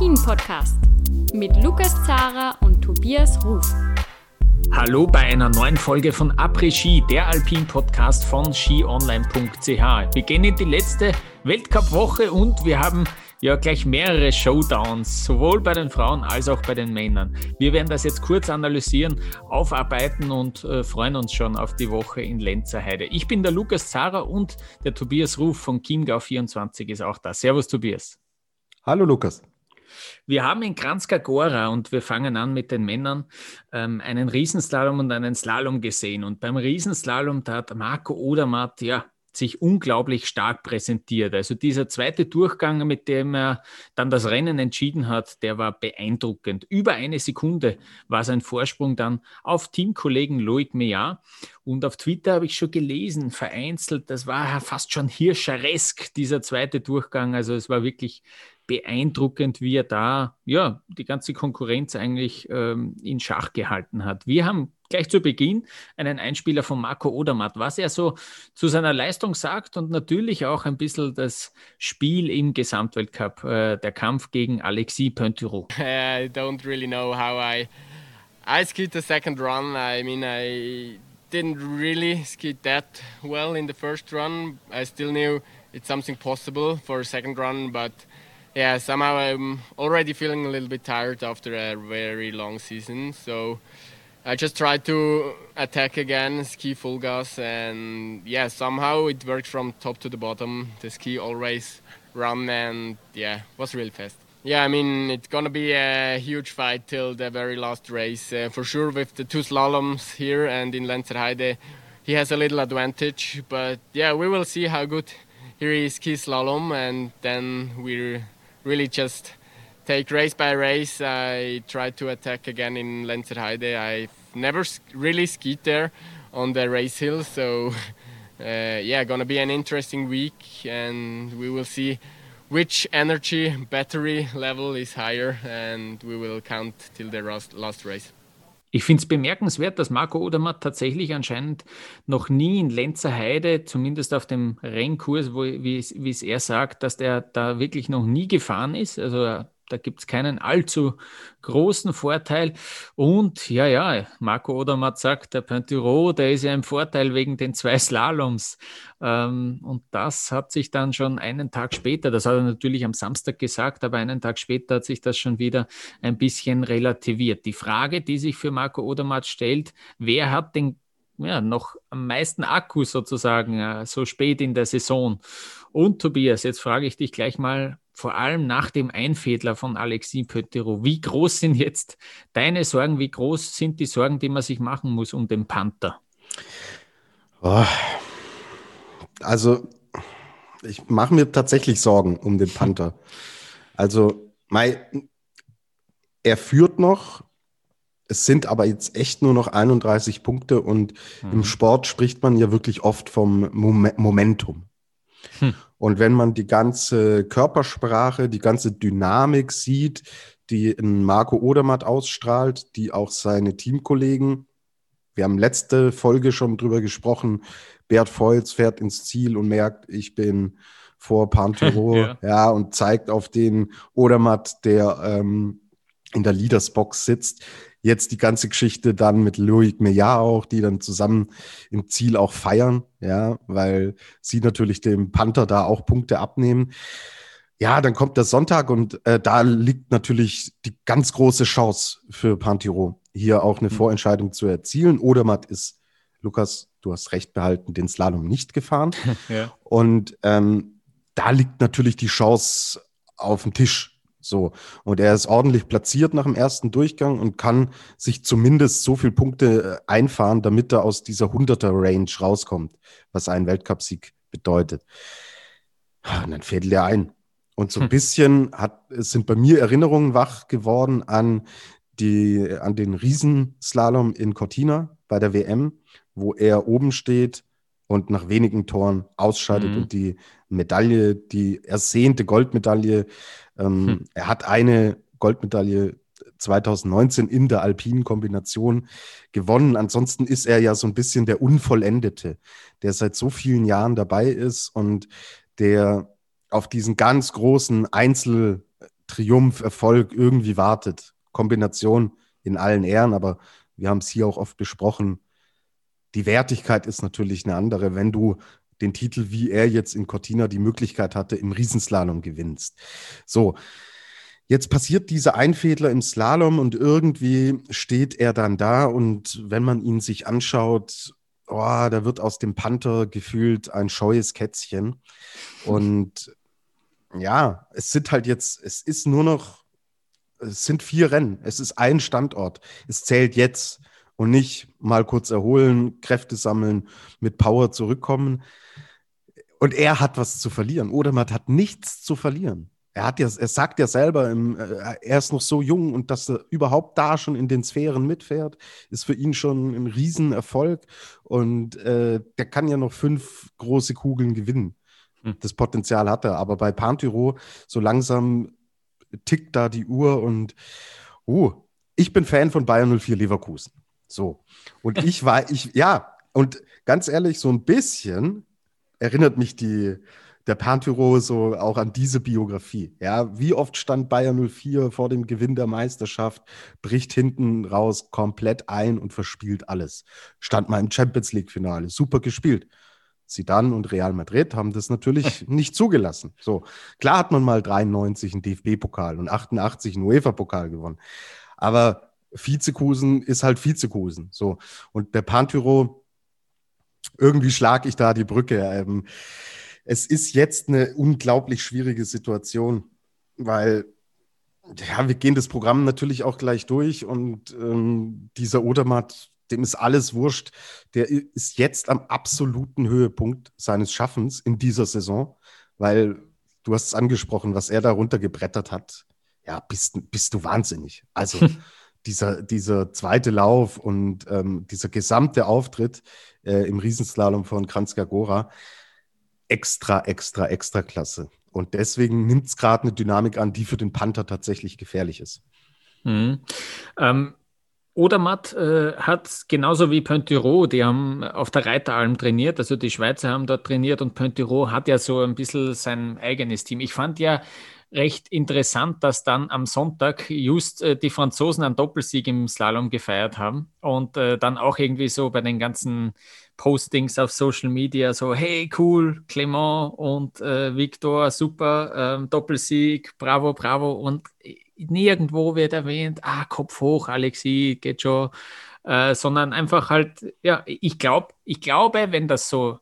Après-Ski, der Alpin-Podcast mit Lukas Zara und Tobias Ruf. Hallo bei einer neuen Folge von Après-Ski, der Alpin-Podcast von skionline.ch. Wir gehen in die letzte Weltcup-Woche und wir haben ja gleich mehrere Showdowns, sowohl bei den Frauen als auch bei den Männern. Wir werden das jetzt kurz analysieren, aufarbeiten und äh, freuen uns schon auf die Woche in Lenzerheide. Ich bin der Lukas Zara und der Tobias Ruf von Chiemgau24 ist auch da. Servus Tobias. Hallo Lukas. Wir haben in Kranjska Gora und wir fangen an mit den Männern ähm, einen Riesenslalom und einen Slalom gesehen. Und beim Riesenslalom, da hat Marco Odermatt ja sich unglaublich stark präsentiert. Also dieser zweite Durchgang, mit dem er dann das Rennen entschieden hat, der war beeindruckend. Über eine Sekunde war sein Vorsprung dann auf Teamkollegen Loic Meillard. Und auf Twitter habe ich schon gelesen, vereinzelt, das war fast schon hirscheresk, dieser zweite Durchgang. Also es war wirklich beeindruckend, wie er da ja, die ganze Konkurrenz eigentlich ähm, in Schach gehalten hat. Wir haben gleich zu Beginn einen Einspieler von Marco Odermatt, was er so zu seiner Leistung sagt und natürlich auch ein bisschen das Spiel im Gesamtweltcup, äh, der Kampf gegen Alexis Pointureau. I don't really know how I I skied the second run. I mean, I didn't really ski that well in the first run. I still knew it's something possible for a second run, but yeah, somehow I'm already feeling a little bit tired after a very long season. So I just tried to attack again, ski full gas, and yeah, somehow it worked from top to the bottom. The ski always run, and yeah, was really fast. Yeah, I mean it's gonna be a huge fight till the very last race uh, for sure. With the two slaloms here and in Lenzerheide, he has a little advantage. But yeah, we will see how good here is is ski slalom, and then we're really just take race by race. I tried to attack again in Lenzerheide. I've never really skied there on the race hill, so uh, yeah, gonna be an interesting week, and we will see which energy battery level is higher, and we will count till the last, last race. Ich finde es bemerkenswert, dass Marco Odermatt tatsächlich anscheinend noch nie in Lenzer Heide, zumindest auf dem Rennkurs, wo, wie es er sagt, dass der da wirklich noch nie gefahren ist. Also da gibt es keinen allzu großen Vorteil. Und ja, ja, Marco Odermatt sagt, der Pointiro, der ist ja im Vorteil wegen den zwei Slaloms. Ähm, und das hat sich dann schon einen Tag später, das hat er natürlich am Samstag gesagt, aber einen Tag später hat sich das schon wieder ein bisschen relativiert. Die Frage, die sich für Marco Odermatt stellt, wer hat den ja, noch am meisten Akku sozusagen, äh, so spät in der Saison. Und Tobias, jetzt frage ich dich gleich mal, vor allem nach dem Einfädler von Alexis Pöttero, wie groß sind jetzt deine Sorgen, wie groß sind die Sorgen, die man sich machen muss um den Panther? Oh, also, ich mache mir tatsächlich Sorgen um den Panther. Also, mein, er führt noch, es sind aber jetzt echt nur noch 31 Punkte und mhm. im Sport spricht man ja wirklich oft vom Momentum. Hm. Und wenn man die ganze Körpersprache, die ganze Dynamik sieht, die in Marco Odermatt ausstrahlt, die auch seine Teamkollegen, wir haben letzte Folge schon drüber gesprochen, Bert Volz fährt ins Ziel und merkt, ich bin vor Pantero, ja. ja. und zeigt auf den Odermatt, der ähm, in der Leadersbox sitzt jetzt die ganze Geschichte dann mit Loic Meillard auch, die dann zusammen im Ziel auch feiern, ja, weil sie natürlich dem Panther da auch Punkte abnehmen. Ja, dann kommt der Sonntag und äh, da liegt natürlich die ganz große Chance für Pantiro, hier auch eine mhm. Vorentscheidung zu erzielen. Odermatt ist, Lukas, du hast recht behalten, den Slalom nicht gefahren. ja. Und ähm, da liegt natürlich die Chance auf dem Tisch so. Und er ist ordentlich platziert nach dem ersten Durchgang und kann sich zumindest so viele Punkte äh, einfahren, damit er aus dieser 100er-Range rauskommt, was ein Weltcupsieg bedeutet. Und dann fädelt er ein. Und so ein hm. bisschen hat, sind bei mir Erinnerungen wach geworden an, die, an den Riesenslalom in Cortina bei der WM, wo er oben steht und nach wenigen Toren ausscheidet mhm. und die Medaille, die ersehnte Goldmedaille ähm, hm. Er hat eine Goldmedaille 2019 in der alpinen Kombination gewonnen. Ansonsten ist er ja so ein bisschen der Unvollendete, der seit so vielen Jahren dabei ist und der auf diesen ganz großen Einzeltriumph-Erfolg irgendwie wartet. Kombination in allen Ehren, aber wir haben es hier auch oft besprochen. Die Wertigkeit ist natürlich eine andere, wenn du den Titel, wie er jetzt in Cortina die Möglichkeit hatte, im Riesenslalom gewinnst. So, jetzt passiert dieser Einfädler im Slalom und irgendwie steht er dann da und wenn man ihn sich anschaut, oh, da wird aus dem Panther gefühlt ein scheues Kätzchen. Und ja, es sind halt jetzt, es ist nur noch, es sind vier Rennen, es ist ein Standort. Es zählt jetzt und nicht mal kurz erholen, Kräfte sammeln, mit Power zurückkommen. Und er hat was zu verlieren. Odermatt hat nichts zu verlieren. Er hat ja, er sagt ja selber, im, äh, er ist noch so jung und dass er überhaupt da schon in den Sphären mitfährt, ist für ihn schon ein Riesenerfolg. Und äh, der kann ja noch fünf große Kugeln gewinnen. Hm. Das Potenzial hat er. Aber bei Pantyro so langsam tickt da die Uhr und uh, ich bin Fan von Bayern 04 Leverkusen. So. Und ich war, ich, ja, und ganz ehrlich, so ein bisschen erinnert mich die, der Pantyro so auch an diese Biografie. Ja, wie oft stand Bayern 04 vor dem Gewinn der Meisterschaft, bricht hinten raus komplett ein und verspielt alles. Stand mal im Champions League Finale, super gespielt. Zidane und Real Madrid haben das natürlich nicht zugelassen. So, klar hat man mal 93 einen DFB-Pokal und 88 einen UEFA-Pokal gewonnen. Aber Vizekusen ist halt Vizekusen. So. Und der Pantyro irgendwie schlage ich da die Brücke. Ähm, es ist jetzt eine unglaublich schwierige Situation, weil ja, wir gehen das Programm natürlich auch gleich durch und ähm, dieser Odermatt, dem ist alles wurscht. Der ist jetzt am absoluten Höhepunkt seines Schaffens in dieser Saison, weil du hast es angesprochen, was er da runtergebrettert hat. Ja, bist, bist du wahnsinnig. Also dieser, dieser zweite Lauf und ähm, dieser gesamte Auftritt äh, im Riesenslalom von Kranjska Gora extra, extra, extra klasse. Und deswegen nimmt es gerade eine Dynamik an, die für den Panther tatsächlich gefährlich ist. Mhm. Ähm, Odermatt äh, hat genauso wie Pontiro, die haben auf der Reiteralm trainiert, also die Schweizer haben dort trainiert und Pontiro hat ja so ein bisschen sein eigenes Team. Ich fand ja recht interessant, dass dann am Sonntag just äh, die Franzosen einen Doppelsieg im Slalom gefeiert haben und äh, dann auch irgendwie so bei den ganzen Postings auf Social Media so, hey, cool, Clement und äh, Victor, super, ähm, Doppelsieg, bravo, bravo und nirgendwo wird erwähnt, ah, Kopf hoch, Alexi, geht schon, äh, sondern einfach halt, ja, ich glaube, ich glaube, wenn das so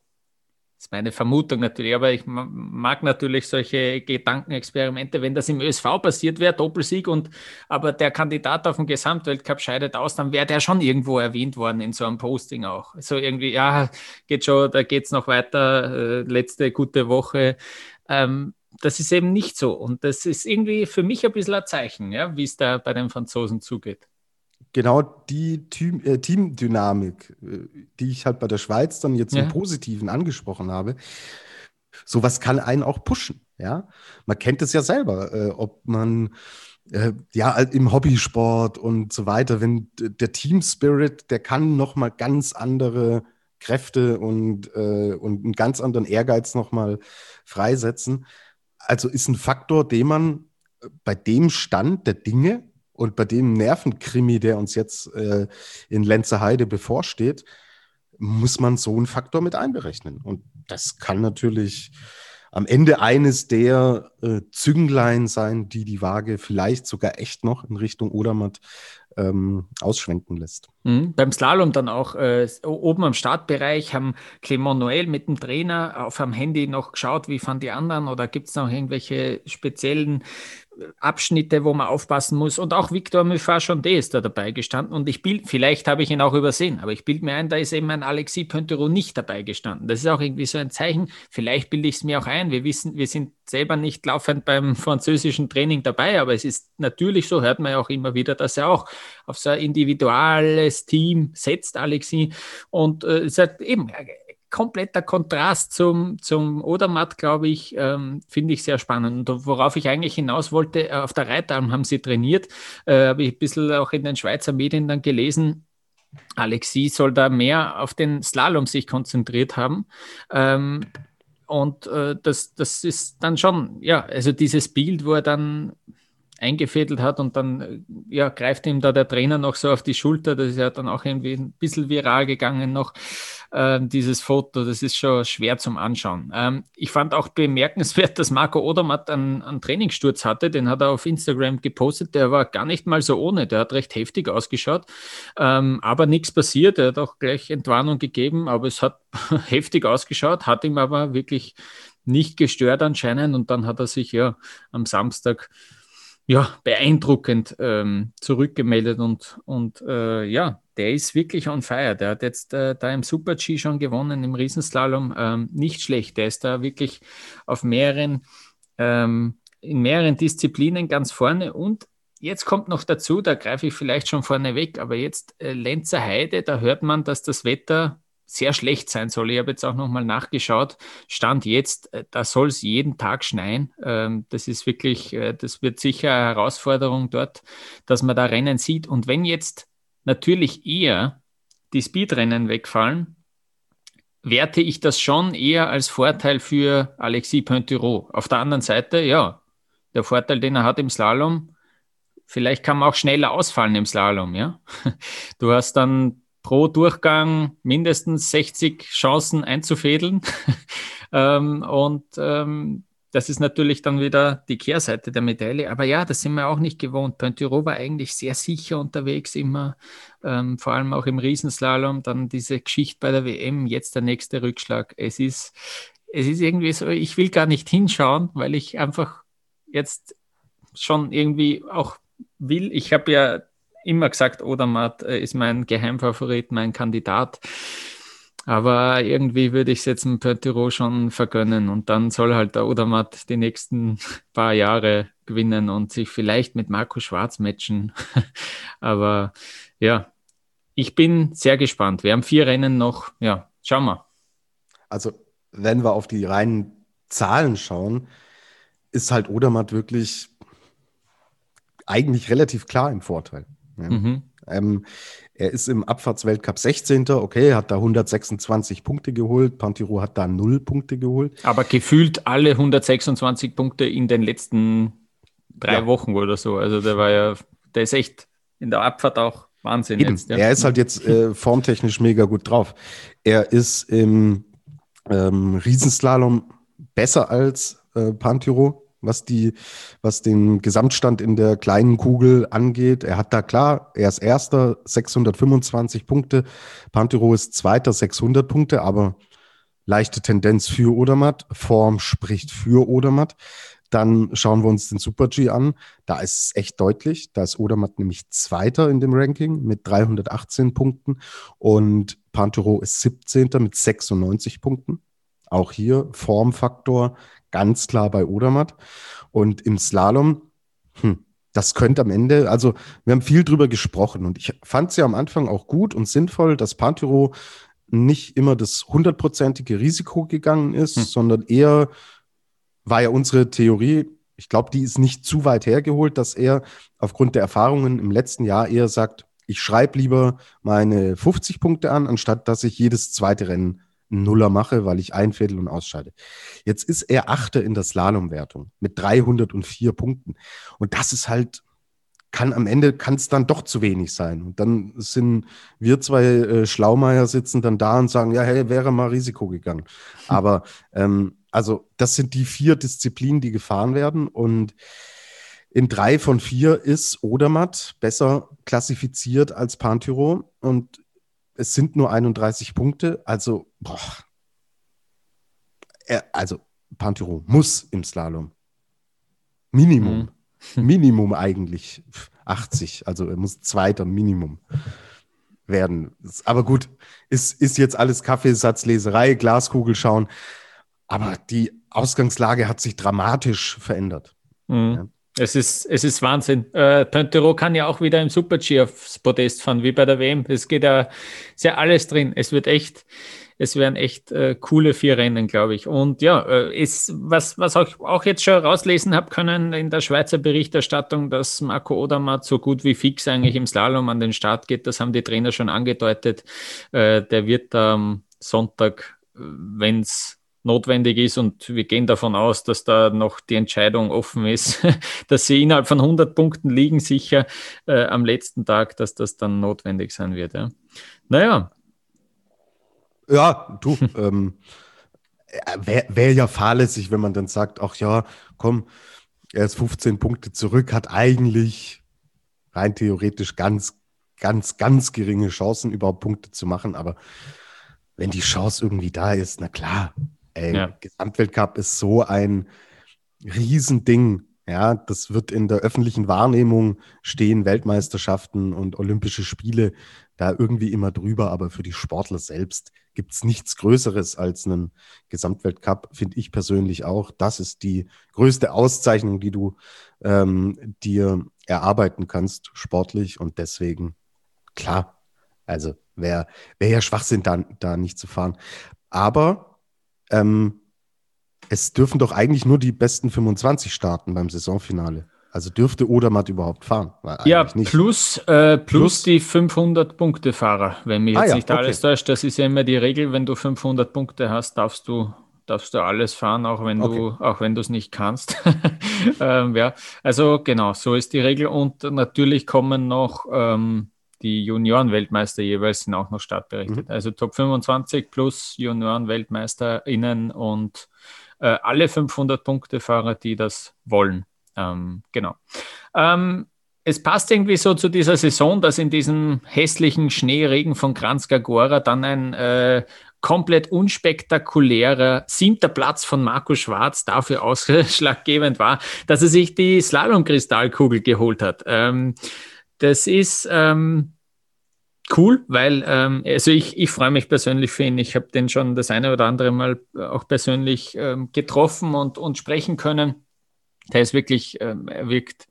das ist meine Vermutung natürlich, aber ich mag natürlich solche Gedankenexperimente. Wenn das im ÖSV passiert wäre, Doppelsieg und aber der Kandidat auf dem Gesamtweltcup scheidet aus, dann wäre der schon irgendwo erwähnt worden in so einem Posting auch. So irgendwie, ja, geht schon, da geht es noch weiter, äh, letzte gute Woche. Ähm, das ist eben nicht so. Und das ist irgendwie für mich ein bisschen ein Zeichen, ja, wie es da bei den Franzosen zugeht genau die Team, äh, Teamdynamik, äh, die ich halt bei der Schweiz dann jetzt ja. im Positiven angesprochen habe, sowas kann einen auch pushen. Ja, man kennt es ja selber, äh, ob man äh, ja im Hobbysport und so weiter, wenn der Team Spirit, der kann noch mal ganz andere Kräfte und, äh, und einen ganz anderen Ehrgeiz noch mal freisetzen. Also ist ein Faktor, den man bei dem Stand der Dinge und bei dem Nervenkrimi, der uns jetzt äh, in Lenzerheide bevorsteht, muss man so einen Faktor mit einberechnen. Und das kann natürlich am Ende eines der äh, Zünglein sein, die die Waage vielleicht sogar echt noch in Richtung Odermatt ähm, ausschwenken lässt. Mhm. Beim Slalom dann auch äh, oben am Startbereich haben Clement Noël mit dem Trainer auf dem Handy noch geschaut, wie fanden die anderen oder gibt es noch irgendwelche speziellen Abschnitte, wo man aufpassen muss. Und auch Victor Muffat-Chandé ist da dabei gestanden. Und ich bild, vielleicht habe ich ihn auch übersehen, aber ich bilde mir ein, da ist eben ein Alexis Pointerot nicht dabei gestanden. Das ist auch irgendwie so ein Zeichen. Vielleicht bilde ich es mir auch ein. Wir wissen, wir sind selber nicht laufend beim französischen Training dabei, aber es ist natürlich so, hört man ja auch immer wieder, dass er auch auf so ein individuelles Team setzt, Alexis. Und äh, hat eben kompletter Kontrast zum, zum Odermatt, glaube ich, ähm, finde ich sehr spannend. Und worauf ich eigentlich hinaus wollte, äh, auf der Reitalm haben sie trainiert, äh, habe ich ein bisschen auch in den Schweizer Medien dann gelesen, Alexis soll da mehr auf den Slalom sich konzentriert haben. Ähm, und äh, das, das ist dann schon, ja, also dieses Bild, wo er dann eingefädelt hat und dann ja, greift ihm da der Trainer noch so auf die Schulter. Das ist ja dann auch irgendwie ein bisschen viral gegangen noch, äh, dieses Foto. Das ist schon schwer zum Anschauen. Ähm, ich fand auch bemerkenswert, dass Marco Odermatt einen, einen Trainingssturz hatte. Den hat er auf Instagram gepostet. Der war gar nicht mal so ohne. Der hat recht heftig ausgeschaut. Ähm, aber nichts passiert. Er hat auch gleich Entwarnung gegeben, aber es hat heftig ausgeschaut, hat ihm aber wirklich nicht gestört anscheinend. Und dann hat er sich ja am Samstag ja, beeindruckend ähm, zurückgemeldet und, und äh, ja, der ist wirklich on fire. Der hat jetzt äh, da im Super-G schon gewonnen, im Riesenslalom. Ähm, nicht schlecht. Der ist da wirklich auf mehreren, ähm, in mehreren Disziplinen ganz vorne und Jetzt kommt noch dazu, da greife ich vielleicht schon vorne weg, aber jetzt äh, Lenzer Heide, da hört man, dass das Wetter sehr schlecht sein soll. Ich habe jetzt auch nochmal nachgeschaut. Stand jetzt, äh, da soll es jeden Tag schneien. Ähm, das ist wirklich, äh, das wird sicher eine Herausforderung dort, dass man da Rennen sieht. Und wenn jetzt natürlich eher die Speedrennen wegfallen, werte ich das schon eher als Vorteil für Alexis Pointureau. Auf der anderen Seite, ja, der Vorteil, den er hat im Slalom, vielleicht kann man auch schneller ausfallen im Slalom, ja. Du hast dann pro Durchgang mindestens 60 Chancen einzufädeln. ähm, und ähm, das ist natürlich dann wieder die Kehrseite der Medaille. Aber ja, das sind wir auch nicht gewohnt. Pointureau war eigentlich sehr sicher unterwegs immer, ähm, vor allem auch im Riesenslalom. Dann diese Geschichte bei der WM, jetzt der nächste Rückschlag. Es ist, es ist irgendwie so, ich will gar nicht hinschauen, weil ich einfach jetzt schon irgendwie auch will. Ich habe ja immer gesagt, Odermatt äh, ist mein Geheimfavorit, mein Kandidat. Aber irgendwie würde ich es jetzt ein Pertiro schon vergönnen und dann soll halt der Odermatt die nächsten paar Jahre gewinnen und sich vielleicht mit Marco Schwarz matchen. Aber ja, ich bin sehr gespannt. Wir haben vier Rennen noch. Ja, schauen wir. Also, wenn wir auf die reinen Zahlen schauen, ist halt Odermatt wirklich eigentlich relativ klar im Vorteil. Ja. Mhm. Ähm, er ist im Abfahrtsweltcup 16. Okay, hat da 126 Punkte geholt. Pantiro hat da 0 Punkte geholt. Aber gefühlt alle 126 Punkte in den letzten drei ja. Wochen oder so. Also der war ja, der ist echt in der Abfahrt auch Wahnsinn. Jetzt, ja. Er ist halt jetzt äh, formtechnisch mega gut drauf. Er ist im ähm, Riesenslalom besser als äh, Pantiro was die, was den Gesamtstand in der kleinen Kugel angeht. Er hat da klar, er ist Erster, 625 Punkte. Pantero ist Zweiter, 600 Punkte, aber leichte Tendenz für Odermatt. Form spricht für Odermatt. Dann schauen wir uns den Super G an. Da ist es echt deutlich. Da ist Odermatt nämlich Zweiter in dem Ranking mit 318 Punkten und Pantero ist 17. mit 96 Punkten. Auch hier Formfaktor ganz klar bei Odermatt. Und im Slalom, hm, das könnte am Ende, also wir haben viel drüber gesprochen und ich fand es ja am Anfang auch gut und sinnvoll, dass Pantyro nicht immer das hundertprozentige Risiko gegangen ist, hm. sondern eher war ja unsere Theorie, ich glaube, die ist nicht zu weit hergeholt, dass er aufgrund der Erfahrungen im letzten Jahr eher sagt, ich schreibe lieber meine 50 Punkte an, anstatt dass ich jedes zweite Rennen Nuller mache, weil ich einfädel und ausscheide. Jetzt ist er Achter in der Slalomwertung mit 304 Punkten. Und das ist halt, kann am Ende, kann es dann doch zu wenig sein. Und dann sind wir zwei äh, Schlaumeier sitzen dann da und sagen, ja, hey, wäre mal Risiko gegangen. Aber ähm, also das sind die vier Disziplinen, die gefahren werden. Und in drei von vier ist Odermatt besser klassifiziert als Pantyro. Und es sind nur 31 Punkte, also, boah. Er, also, Pantyro muss im Slalom. Minimum. Mhm. Minimum eigentlich 80. Also, er muss Zweiter Minimum werden. Aber gut, ist, ist jetzt alles Kaffeesatzleserei, Glaskugel schauen. Aber die Ausgangslage hat sich dramatisch verändert. Mhm. Ja. Es ist, es ist Wahnsinn. Äh, Pontero kann ja auch wieder im Super-G aufs Podest fahren, wie bei der WM. Es geht ja sehr alles drin. Es wird echt, es werden echt äh, coole vier Rennen, glaube ich. Und ja, äh, ist, was, was auch, auch jetzt schon rauslesen habe können in der Schweizer Berichterstattung, dass Marco Odermatt so gut wie fix eigentlich im Slalom an den Start geht. Das haben die Trainer schon angedeutet. Äh, der wird am Sonntag, wenn es notwendig ist und wir gehen davon aus, dass da noch die Entscheidung offen ist, dass sie innerhalb von 100 Punkten liegen, sicher äh, am letzten Tag, dass das dann notwendig sein wird. Ja. Naja. Ja, du, ähm, wäre wär ja fahrlässig, wenn man dann sagt, ach ja, komm, er ist 15 Punkte zurück, hat eigentlich rein theoretisch ganz, ganz, ganz geringe Chancen, überhaupt Punkte zu machen. Aber wenn die Chance irgendwie da ist, na klar, ey, ja. Gesamtweltcup ist so ein Riesending. Ja, das wird in der öffentlichen Wahrnehmung stehen, Weltmeisterschaften und Olympische Spiele da irgendwie immer drüber. Aber für die Sportler selbst gibt es nichts Größeres als einen Gesamtweltcup, finde ich persönlich auch. Das ist die größte Auszeichnung, die du ähm, dir erarbeiten kannst, sportlich. Und deswegen, klar, also wäre wär ja Schwachsinn, da, da nicht zu fahren. Aber ähm, es dürfen doch eigentlich nur die besten 25 starten beim Saisonfinale. Also dürfte Odermatt überhaupt fahren? Ja, plus, äh, plus, plus, die 500-Punkte-Fahrer, wenn mich jetzt ah, ja, nicht alles okay. täuscht. Das ist ja immer die Regel, wenn du 500 Punkte hast, darfst du, darfst du alles fahren, auch wenn okay. du auch wenn du es nicht kannst. ähm, ja, also genau, so ist die Regel. Und natürlich kommen noch ähm, die Junioren-Weltmeister jeweils sind auch noch startberechtigt. Mhm. Also Top 25 plus Junioren-WeltmeisterInnen und äh, alle 500-Punkte-Fahrer, die das wollen. Ähm, genau. Ähm, es passt irgendwie so zu dieser Saison, dass in diesem hässlichen Schneeregen von Kranjska Gora dann ein äh, komplett unspektakulärer siebter Platz von Marco Schwarz dafür ausschlaggebend war, dass er sich die Slalom-Kristallkugel geholt hat. Ähm, das ist ähm, cool, weil ähm, also ich, ich freue mich persönlich für ihn. Ich habe den schon das eine oder andere Mal auch persönlich ähm, getroffen und, und sprechen können der ist wirklich, ähm, er wirkt,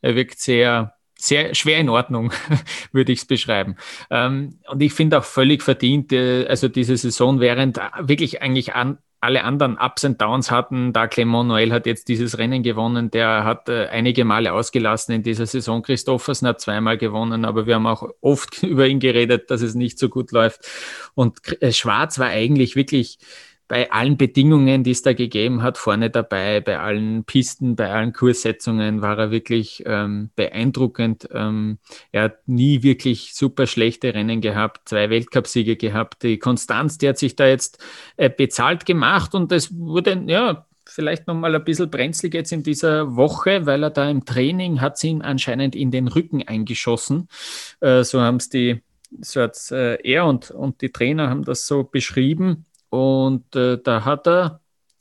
er wirkt sehr, sehr schwer in Ordnung, würde ich es beschreiben. Ähm, und ich finde auch völlig verdient, äh, also diese Saison, während wirklich eigentlich an, alle anderen Ups und Downs hatten. Da Clement Noel hat jetzt dieses Rennen gewonnen. Der hat äh, einige Male ausgelassen in dieser Saison. Christoffersen hat zweimal gewonnen, aber wir haben auch oft über ihn geredet, dass es nicht so gut läuft. Und äh, Schwarz war eigentlich wirklich bei allen Bedingungen, die es da gegeben hat, vorne dabei, bei allen Pisten, bei allen Kurssetzungen war er wirklich ähm, beeindruckend. Ähm, er hat nie wirklich super schlechte Rennen gehabt, zwei Weltcupsiege gehabt. Die Konstanz, die hat sich da jetzt äh, bezahlt gemacht und es wurde, ja, vielleicht nochmal ein bisschen brenzlig jetzt in dieser Woche, weil er da im Training hat sie ihn anscheinend in den Rücken eingeschossen. Äh, so haben es die, so hat äh, er und, und die Trainer haben das so beschrieben. Und äh, da hat er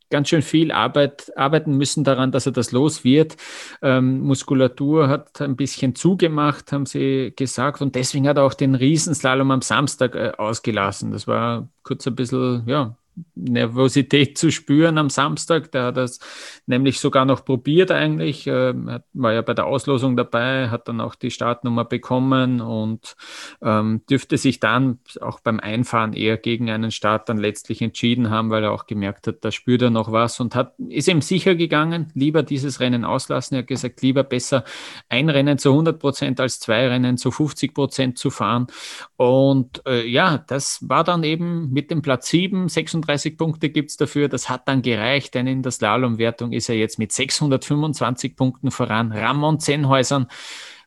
ganz schön viel Arbeit, arbeiten müssen daran, dass er das los wird. Ähm, Muskulatur hat ein bisschen zugemacht, haben sie gesagt. Und deswegen hat er auch den Riesenslalom am Samstag äh, ausgelassen. Das war kurz ein bisschen, ja, Nervosität zu spüren am Samstag. Der hat das nämlich sogar noch probiert eigentlich, ähm, war ja bei der Auslosung dabei, hat dann auch die Startnummer bekommen und ähm, dürfte sich dann auch beim Einfahren eher gegen einen Start dann letztlich entschieden haben, weil er auch gemerkt hat, da spürt er noch was und hat, ist ihm sicher gegangen, lieber dieses Rennen auslassen. Er hat gesagt, lieber besser ein Rennen zu 100 Prozent als zwei Rennen zu 50 Prozent zu fahren. Und äh, ja, das war dann eben mit dem Platz 7, 36 35 Punkte gibt es dafür. Das hat dann gereicht, denn in der Slalomwertung ist er jetzt mit 625 Punkten voran. Ramon Zenhäusern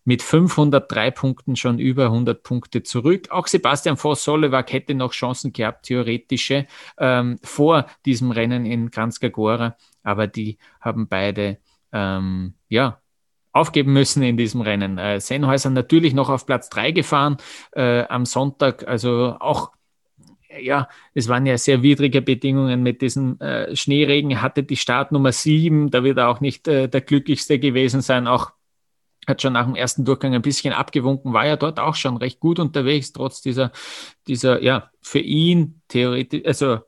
mit 503 Punkten schon über 100 Punkte zurück. Auch Sebastian Voss-Solewak hätte noch Chancen gehabt, theoretische, ähm, vor diesem Rennen in Kranjska Gora, aber die haben beide, ähm, ja, aufgeben müssen in diesem Rennen. Äh, Sennhäuser natürlich noch auf Platz 3 gefahren äh, am Sonntag, also auch ja, es waren ja sehr widrige Bedingungen mit diesem äh, Schneeregen. hatte die Startnummer 7, da wird er auch nicht äh, der glücklichste gewesen sein. Auch hat schon nach dem ersten Durchgang ein bisschen abgewunken, war ja dort auch schon recht gut unterwegs, trotz dieser, dieser, ja, für ihn theoretisch, also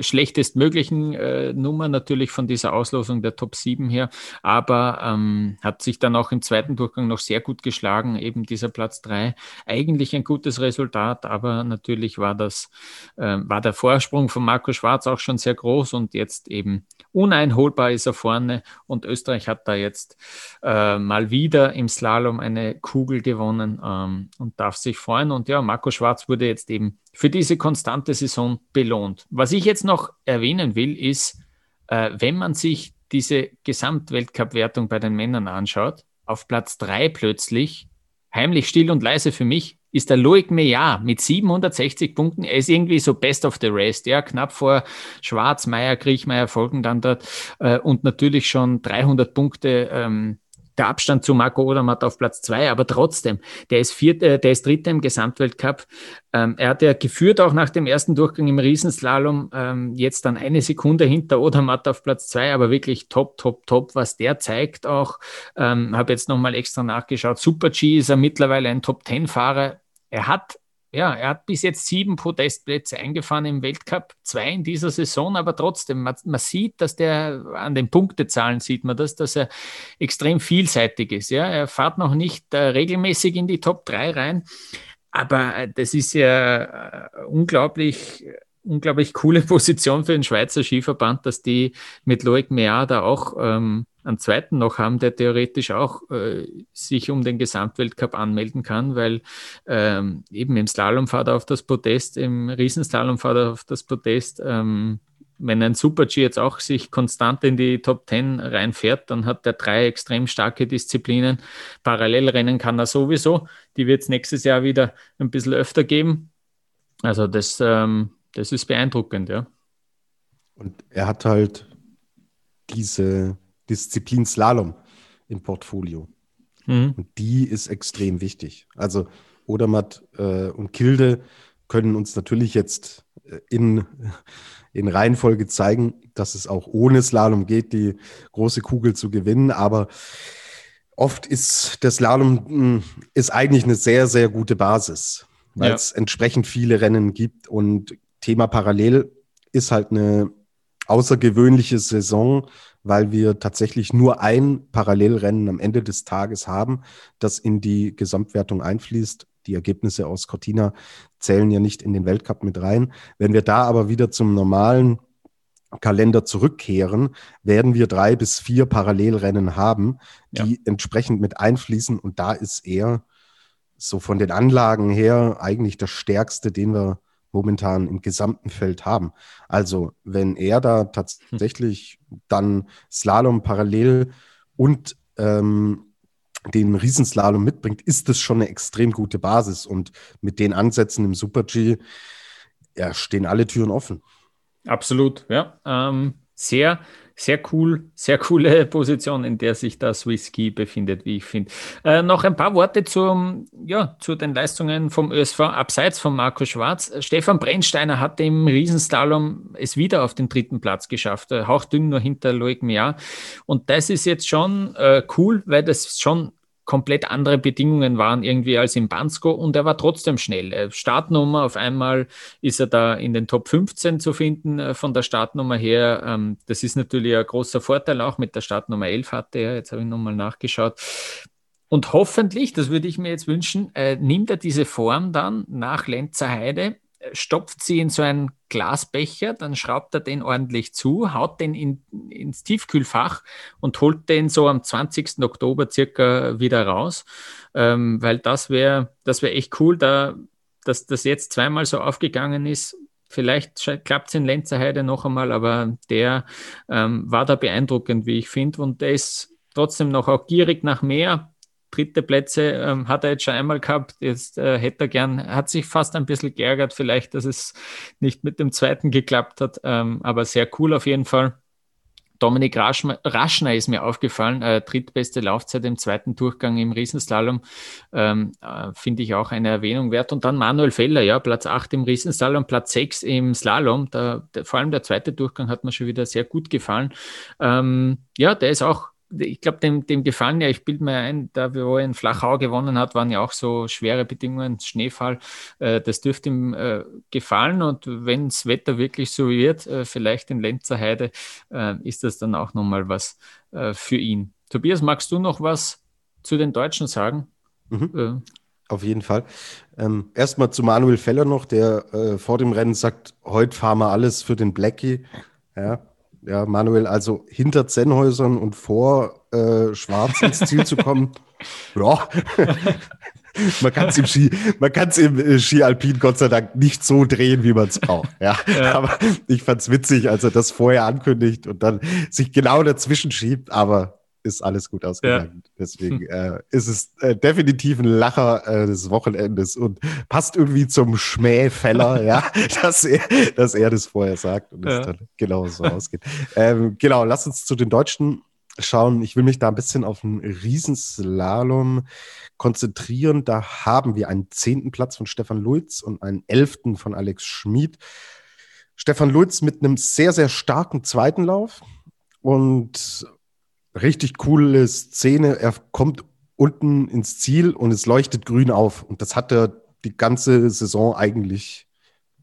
schlechtestmöglichen äh, Nummer natürlich von dieser Auslosung der Top 7 her, aber ähm, hat sich dann auch im zweiten Durchgang noch sehr gut geschlagen, eben dieser Platz 3. Eigentlich ein gutes Resultat, aber natürlich war das, äh, war der Vorsprung von Marco Schwarz auch schon sehr groß und jetzt eben uneinholbar ist er vorne. Und Österreich hat da jetzt äh, mal wieder im Slalom eine Kugel gewonnen ähm, und darf sich freuen. Und ja, Marco Schwarz wurde jetzt eben für diese konstante Saison belohnt. Was ich jetzt noch erwähnen will, ist, äh, wenn man sich diese Gesamtweltcup-Wertung bei den Männern anschaut, auf Platz 3 plötzlich, heimlich still und leise für mich, ist der Loic Meillard mit 760 Punkten. Er ist irgendwie so best of the rest, ja, knapp vor Schwarz, Meier, Kriechmeier folgen dann dort äh, und natürlich schon 300 Punkte ähm, der Abstand zu Marco Odermatt auf Platz zwei, aber trotzdem, der ist vierte, äh, der ist dritter im Gesamtweltcup. Ähm, er hat ja geführt auch nach dem ersten Durchgang im Riesenslalom, ähm, jetzt dann eine Sekunde hinter Odermatt auf Platz zwei, aber wirklich top, top, top, was der zeigt auch. Ähm, Habe jetzt nochmal extra nachgeschaut. Super G ist er mittlerweile ein Top-Ten-Fahrer. Er hat ja, er hat bis jetzt sieben Podestplätze eingefahren im Weltcup, zwei in dieser Saison, aber trotzdem, man, man, sieht, dass der an den Punktezahlen sieht man das, dass er extrem vielseitig ist. Ja, er fährt noch nicht äh, regelmäßig in die Top 3 rein, aber äh, das ist ja äh, unglaublich unglaublich coole Position für den Schweizer Skiverband, dass die mit Loic Meyer da auch ähm, einen zweiten noch haben, der theoretisch auch äh, sich um den Gesamtweltcup anmelden kann, weil ähm, eben im Slalom fahrt er auf das Podest, im Riesenslalom fahrt er auf das Podest. Ähm, wenn ein Super-G jetzt auch sich konstant in die Top 10 reinfährt, dann hat er drei extrem starke Disziplinen. Parallelrennen kann er sowieso. Die wird es nächstes Jahr wieder ein bisschen öfter geben. Also das, ähm, das ist beeindruckend, ja. Und er hat halt diese Disziplin Slalom im Portfolio. Mhm. Und die ist extrem wichtig. Also Odermatt äh, und Kilde können uns natürlich jetzt äh, in, in Reihenfolge zeigen, dass es auch ohne Slalom geht, die große Kugel zu gewinnen. Aber oft ist der Slalom hm, ist eigentlich eine sehr, sehr gute Basis, weil ja. es entsprechend viele Rennen gibt. Und Thema Parallel ist halt eine außergewöhnliche Saison, weil wir tatsächlich nur ein Parallelrennen am Ende des Tages haben, das in die Gesamtwertung einfließt. Die Ergebnisse aus Cortina zählen ja nicht in den Weltcup mit rein. Wenn wir da aber wieder zum normalen Kalender zurückkehren, werden wir drei bis vier Parallelrennen haben, die ja. entsprechend mit einfließen. Und da ist er so von den Anlagen her eigentlich das Stärkste, den wir momentan im gesamten Feld haben. Also wenn er da tatsächlich dann Slalom parallel und ähm, den Riesenslalom mitbringt, ist das schon eine extrem gute Basis. Und mit den Ansätzen im Super-G ja, stehen alle Türen offen. Absolut, ja. Ähm, sehr sehr cool, sehr coole Position, in der sich das Whisky befindet, wie ich finde. Äh, noch ein paar Worte zum, ja, zu den Leistungen vom ÖSV abseits von Marco Schwarz. Stefan Brennsteiner hat im Riesenslalom es wieder auf den dritten Platz geschafft, äh, hauchdünn nur hinter Loic Meyer. Und das ist jetzt schon äh, cool, weil das schon komplett andere Bedingungen waren irgendwie als in Bansko und er war trotzdem schnell. Äh, Startnummer, auf einmal ist er da in den Top 15 zu finden äh, von der Startnummer her. Ähm, das ist natürlich ein großer Vorteil auch mit der Startnummer 11 hatte er. Jetzt habe ich nochmal nachgeschaut. Und hoffentlich, das würde ich mir jetzt wünschen, äh, nimmt er diese Form dann nach Lenzer Heide stopft sie in so einen Glasbecher, dann schraubt er den ordentlich zu, haut den in, ins Tiefkühlfach und holt den so am 20. Oktober circa wieder raus, ähm, weil das wäre das wäre echt cool, da, dass das jetzt zweimal so aufgegangen ist. Vielleicht klappt es in Lenzerheide noch einmal, aber der ähm, war da beeindruckend, wie ich finde, und der ist trotzdem noch auch gierig nach mehr dritte Plätze ähm, hat er jetzt schon einmal gehabt. Jetzt äh, hätte er gern, hat sich fast ein bisschen geärgert, vielleicht, dass es nicht mit dem zweiten geklappt hat. Ähm, aber sehr cool auf jeden Fall. Dominik Raschner ist mir aufgefallen, äh, drittbeste Laufzeit im zweiten Durchgang im Riesenslalom, ähm, äh, finde ich auch eine Erwähnung wert. Und dann Manuel Feller, ja, Platz 8 im Riesenslalom, Platz 6 im Slalom. Da, der, vor allem der zweite Durchgang hat mir schon wieder sehr gut gefallen. Ähm, ja, der ist auch ich glaube, dem, dem gefallen ja, ich bilde mir ein, da wo er in Flachau gewonnen hat, waren ja auch so schwere Bedingungen, Schneefall. Äh, das dürfte ihm äh, gefallen und wenn das Wetter wirklich so wird, äh, vielleicht in Lenzerheide, äh, ist das dann auch nochmal was äh, für ihn. Tobias, magst du noch was zu den Deutschen sagen? Mhm. Äh, Auf jeden Fall. Ähm, Erstmal zu Manuel Feller noch, der vor dem Rennen sagt, heute fahren wir alles für den Blackie. Ja, ja, Manuel, also hinter Zennhäusern und vor äh, Schwarz ins Ziel zu kommen, ja, man kann es im Ski, man kann es im äh, Ski Alpin Gott sei Dank nicht so drehen, wie man es braucht. Ja. ja. aber ich fand es witzig, als er das vorher ankündigt und dann sich genau dazwischen schiebt. Aber ist alles gut ausgegangen. Ja. Deswegen äh, ist es äh, definitiv ein Lacher äh, des Wochenendes und passt irgendwie zum Schmähfeller, ja, dass er, dass er das vorher sagt und ja. es dann genau so ausgeht. Ähm, genau, lass uns zu den Deutschen schauen. Ich will mich da ein bisschen auf einen Riesenslalom konzentrieren. Da haben wir einen zehnten Platz von Stefan Luiz und einen elften von Alex Schmid. Stefan Luiz mit einem sehr, sehr starken zweiten Lauf und richtig coole Szene. Er kommt unten ins Ziel und es leuchtet grün auf. Und das hat er die ganze Saison eigentlich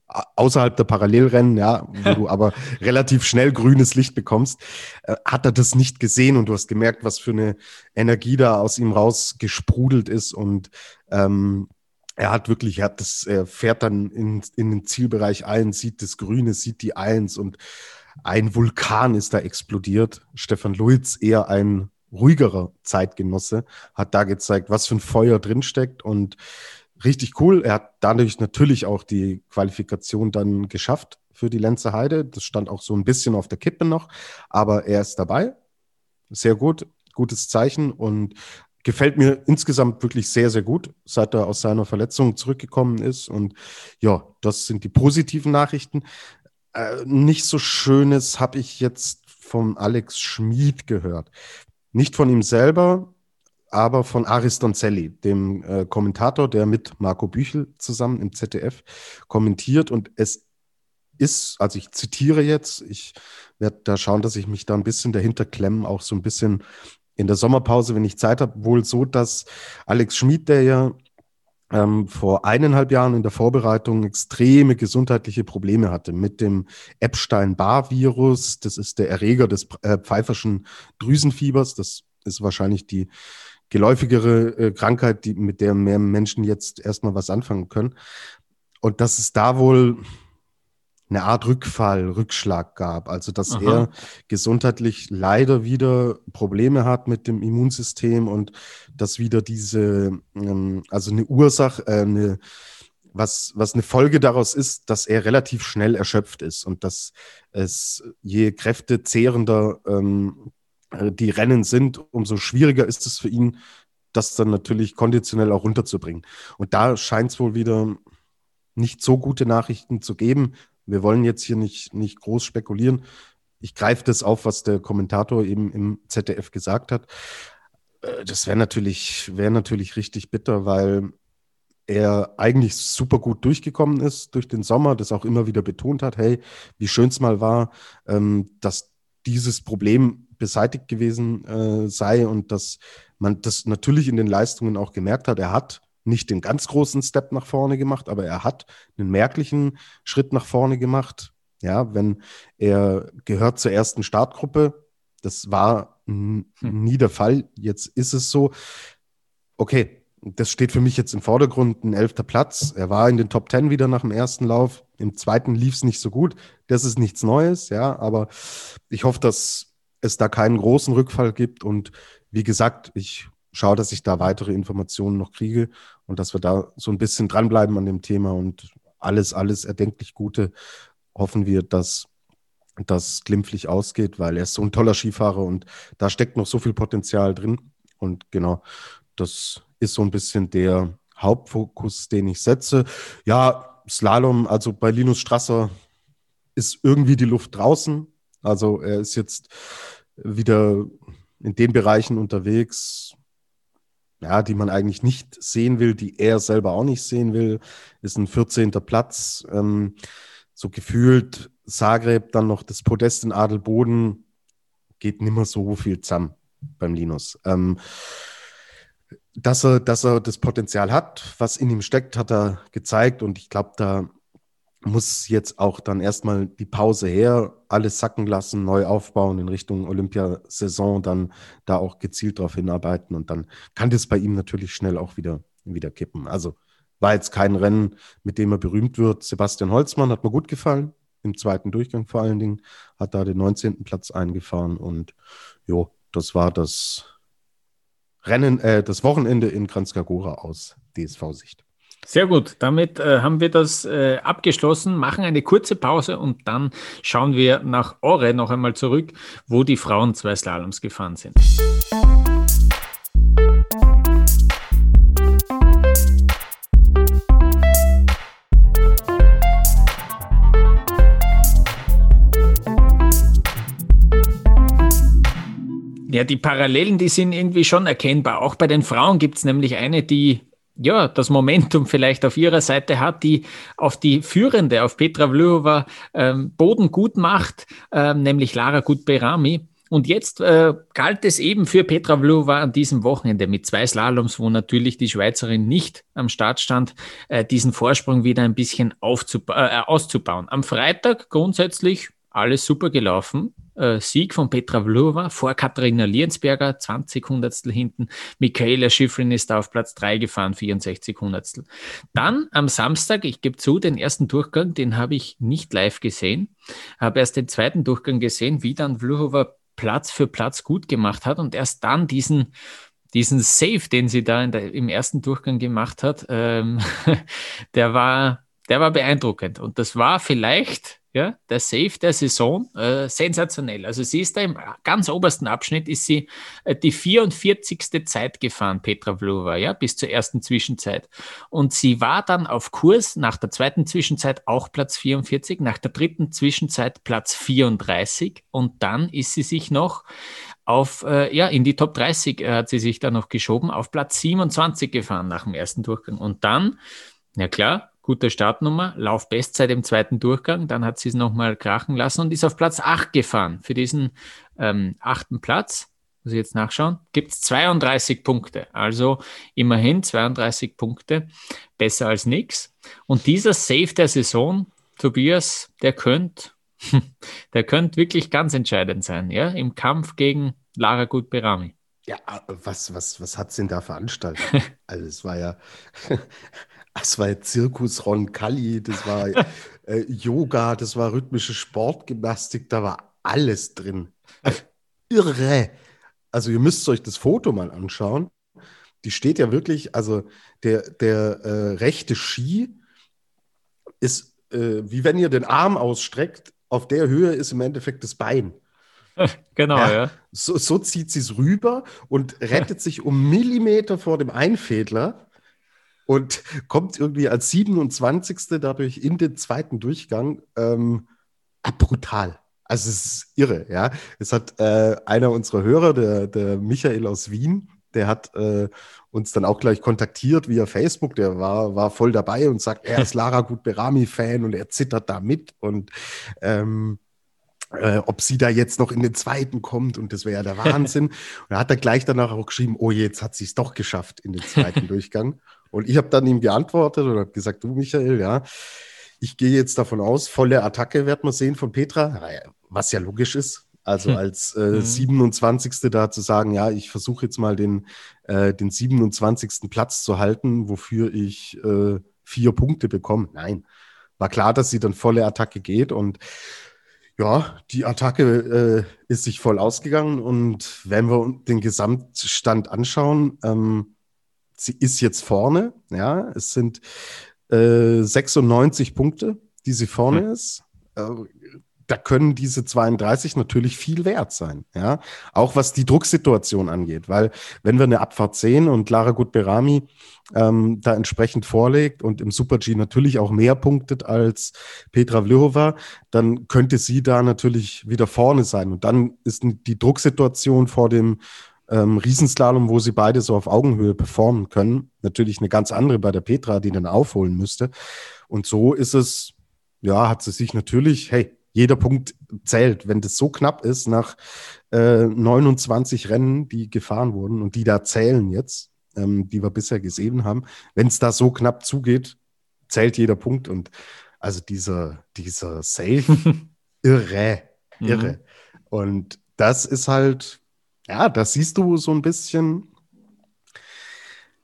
außerhalb der Parallelrennen, ja, wo du aber relativ schnell grünes Licht bekommst, äh, hat er das nicht gesehen und du hast gemerkt, was für eine Energie da aus ihm rausgesprudelt ist und ähm, er hat wirklich, er, hat das, er fährt dann in, in den Zielbereich ein, sieht das Grüne, sieht die Eins und ein Vulkan ist da explodiert. Stefan Luiz, eher ein ruhigerer Zeitgenosse, hat da gezeigt, was für ein Feuer drinsteckt und richtig cool. Er hat dadurch natürlich auch die Qualifikation dann geschafft für die Lenzer Heide. Das stand auch so ein bisschen auf der Kippe noch, aber er ist dabei. Sehr gut, gutes Zeichen und gefällt mir insgesamt wirklich sehr, sehr gut, seit er aus seiner Verletzung zurückgekommen ist. Und ja, das sind die positiven Nachrichten. Äh, nicht so Schönes habe ich jetzt von Alex Schmid gehört. Nicht von ihm selber, aber von Aris Donzelli, dem äh, Kommentator, der mit Marco Büchel zusammen im ZDF kommentiert. Und es ist, also ich zitiere jetzt, ich werde da schauen, dass ich mich da ein bisschen dahinter klemme, auch so ein bisschen in der Sommerpause, wenn ich Zeit habe, wohl so, dass Alex Schmid, der ja ähm, vor eineinhalb Jahren in der Vorbereitung extreme gesundheitliche Probleme hatte mit dem Epstein-Barr-Virus. Das ist der Erreger des äh, pfeiferschen Drüsenfiebers. Das ist wahrscheinlich die geläufigere äh, Krankheit, die, mit der mehr Menschen jetzt erstmal was anfangen können. Und dass es da wohl eine Art Rückfall, Rückschlag gab. Also, dass Aha. er gesundheitlich leider wieder Probleme hat mit dem Immunsystem und dass wieder diese, ähm, also eine Ursache, äh, eine, was, was eine Folge daraus ist, dass er relativ schnell erschöpft ist und dass es je kräftezehrender ähm, äh, die Rennen sind, umso schwieriger ist es für ihn, das dann natürlich konditionell auch runterzubringen. Und da scheint es wohl wieder nicht so gute Nachrichten zu geben, wir wollen jetzt hier nicht, nicht groß spekulieren. Ich greife das auf, was der Kommentator eben im ZDF gesagt hat. Äh, das wäre natürlich, wäre natürlich richtig bitter, weil er eigentlich super gut durchgekommen ist durch den Sommer, das auch immer wieder betont hat, hey, wie schön es mal war, ähm, dass dieses Problem beseitigt gewesen äh, sei und dass man das natürlich in den Leistungen auch gemerkt hat. Er hat nicht den ganz großen Step nach vorne gemacht, aber er hat einen merklichen Schritt nach vorne gemacht. Ja, wenn er gehört zur ersten Startgruppe, das war hm. nie der Fall. Jetzt ist es so. Okay, das steht für mich jetzt im Vordergrund, ein elfter Platz. Er war in den Top Ten wieder nach dem ersten Lauf. Im zweiten lief es nicht so gut. Das ist nichts Neues, ja, aber ich hoffe, dass es da keinen großen Rückfall gibt. Und wie gesagt, ich schaue, dass ich da weitere Informationen noch kriege und dass wir da so ein bisschen dranbleiben an dem Thema und alles, alles erdenklich Gute hoffen wir, dass das glimpflich ausgeht, weil er ist so ein toller Skifahrer und da steckt noch so viel Potenzial drin. Und genau, das ist so ein bisschen der Hauptfokus, den ich setze. Ja, Slalom, also bei Linus Strasser ist irgendwie die Luft draußen. Also er ist jetzt wieder in den Bereichen unterwegs, ja, die man eigentlich nicht sehen will, die er selber auch nicht sehen will, ist ein 14. Platz. Ähm, so gefühlt Zagreb, dann noch das Podest in Adelboden, geht nimmer so viel zusammen beim Linus. Ähm, dass er, dass er das Potenzial hat, was in ihm steckt, hat er gezeigt und ich glaube, da muss jetzt auch dann erstmal die Pause her, alles sacken lassen, neu aufbauen in Richtung Olympiasaison, dann da auch gezielt darauf hinarbeiten und dann kann das bei ihm natürlich schnell auch wieder, wieder kippen. Also war jetzt kein Rennen, mit dem er berühmt wird. Sebastian Holzmann hat mir gut gefallen, im zweiten Durchgang vor allen Dingen, hat da den 19. Platz eingefahren und jo, das war das Rennen, äh, das Wochenende in Kranjskagora aus DSV-Sicht. Sehr gut, damit äh, haben wir das äh, abgeschlossen, machen eine kurze Pause und dann schauen wir nach Ore noch einmal zurück, wo die Frauen zwei Slaloms gefahren sind. Ja, die Parallelen, die sind irgendwie schon erkennbar. Auch bei den Frauen gibt es nämlich eine, die ja, das Momentum vielleicht auf ihrer Seite hat, die auf die Führende, auf Petra Vlhova, ähm, Boden gut macht, ähm, nämlich Lara Gutberami. Und jetzt äh, galt es eben für Petra Vlhova an diesem Wochenende mit zwei Slaloms, wo natürlich die Schweizerin nicht am Start stand, äh, diesen Vorsprung wieder ein bisschen äh, auszubauen. Am Freitag grundsätzlich alles super gelaufen. Äh, Sieg von Petra Vlhova vor Katharina Liensberger, 20 Hundertstel hinten. Michaela Schifrin ist auf Platz 3 gefahren, 64 Hundertstel. Dann am Samstag, ich gebe zu, den ersten Durchgang, den habe ich nicht live gesehen, habe erst den zweiten Durchgang gesehen, wie dann Vlhova Platz für Platz gut gemacht hat und erst dann diesen diesen Save, den sie da der, im ersten Durchgang gemacht hat, ähm, der war, der war beeindruckend. Und das war vielleicht ja, der Save der Saison, äh, sensationell. Also sie ist da im ganz obersten Abschnitt, ist sie äh, die 44. Zeit gefahren, Petra Vlova, ja, bis zur ersten Zwischenzeit. Und sie war dann auf Kurs nach der zweiten Zwischenzeit auch Platz 44, nach der dritten Zwischenzeit Platz 34 und dann ist sie sich noch auf, äh, ja, in die Top 30 äh, hat sie sich dann noch geschoben, auf Platz 27 gefahren nach dem ersten Durchgang. Und dann, ja klar, gute Startnummer, Laufbestzeit im zweiten Durchgang, dann hat sie es nochmal krachen lassen und ist auf Platz 8 gefahren. Für diesen ähm, achten Platz, muss ich jetzt nachschauen, gibt es 32 Punkte. Also immerhin 32 Punkte, besser als nichts. Und dieser Save der Saison, Tobias, der könnte der könnte wirklich ganz entscheidend sein, ja, im Kampf gegen Lara Gutberami. Ja, was, was, was hat sie denn da veranstaltet? also es war ja, das war Zirkus Roncalli, das war äh, Yoga, das war rhythmische Sportgymnastik, da war alles drin. Irre. Also ihr müsst euch das Foto mal anschauen. Die steht ja wirklich, also der, der äh, rechte Ski ist, äh, wie wenn ihr den Arm ausstreckt, auf der Höhe ist im Endeffekt das Bein. Genau, ja. ja. So, so zieht sie es rüber und rettet sich um Millimeter vor dem Einfädler und kommt irgendwie als 27. dadurch in den zweiten Durchgang. Ähm, ah, brutal. Also es ist irre, ja. Es hat äh, einer unserer Hörer, der, der Michael aus Wien, der hat äh, uns dann auch gleich kontaktiert via Facebook. Der war, war voll dabei und sagt, er ist Lara Gutberami-Fan und er zittert da mit und ähm, äh, ob sie da jetzt noch in den zweiten kommt und das wäre ja der Wahnsinn. und er hat dann gleich danach auch geschrieben, oh, jetzt hat sie es doch geschafft in den zweiten Durchgang. Und ich habe dann ihm geantwortet und habe gesagt, du Michael, ja, ich gehe jetzt davon aus, volle Attacke wird man sehen von Petra, was ja logisch ist. Also hm. als äh, 27. Mhm. da zu sagen, ja, ich versuche jetzt mal den, äh, den 27. Platz zu halten, wofür ich äh, vier Punkte bekomme. Nein, war klar, dass sie dann volle Attacke geht und ja, die Attacke äh, ist sich voll ausgegangen und wenn wir den Gesamtstand anschauen, ähm, sie ist jetzt vorne. Ja, es sind äh, 96 Punkte, die sie vorne mhm. ist. Äh, da können diese 32 natürlich viel wert sein, ja. Auch was die Drucksituation angeht, weil wenn wir eine Abfahrt sehen und Lara Gutberami ähm, da entsprechend vorlegt und im Super-G natürlich auch mehr punktet als Petra Vlhova, dann könnte sie da natürlich wieder vorne sein. Und dann ist die Drucksituation vor dem ähm, Riesenslalom, wo sie beide so auf Augenhöhe performen können. Natürlich eine ganz andere bei der Petra, die dann aufholen müsste. Und so ist es, ja, hat sie sich natürlich, hey, jeder Punkt zählt. Wenn das so knapp ist nach äh, 29 Rennen, die gefahren wurden und die da zählen jetzt, ähm, die wir bisher gesehen haben, wenn es da so knapp zugeht, zählt jeder Punkt. Und also dieser, dieser Save, irre, irre. Mhm. Und das ist halt, ja, da siehst du so ein bisschen,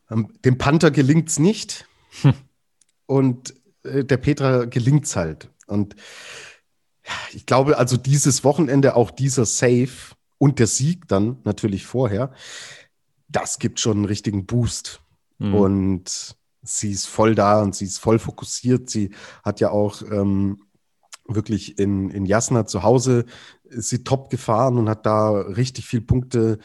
ähm, dem Panther gelingt es nicht hm. und äh, der Petra gelingt es halt. Und ich glaube, also dieses Wochenende, auch dieser Save und der Sieg dann natürlich vorher, das gibt schon einen richtigen Boost. Mhm. Und sie ist voll da und sie ist voll fokussiert. Sie hat ja auch ähm, wirklich in, in Jasna zu Hause ist sie top gefahren und hat da richtig viel Punkte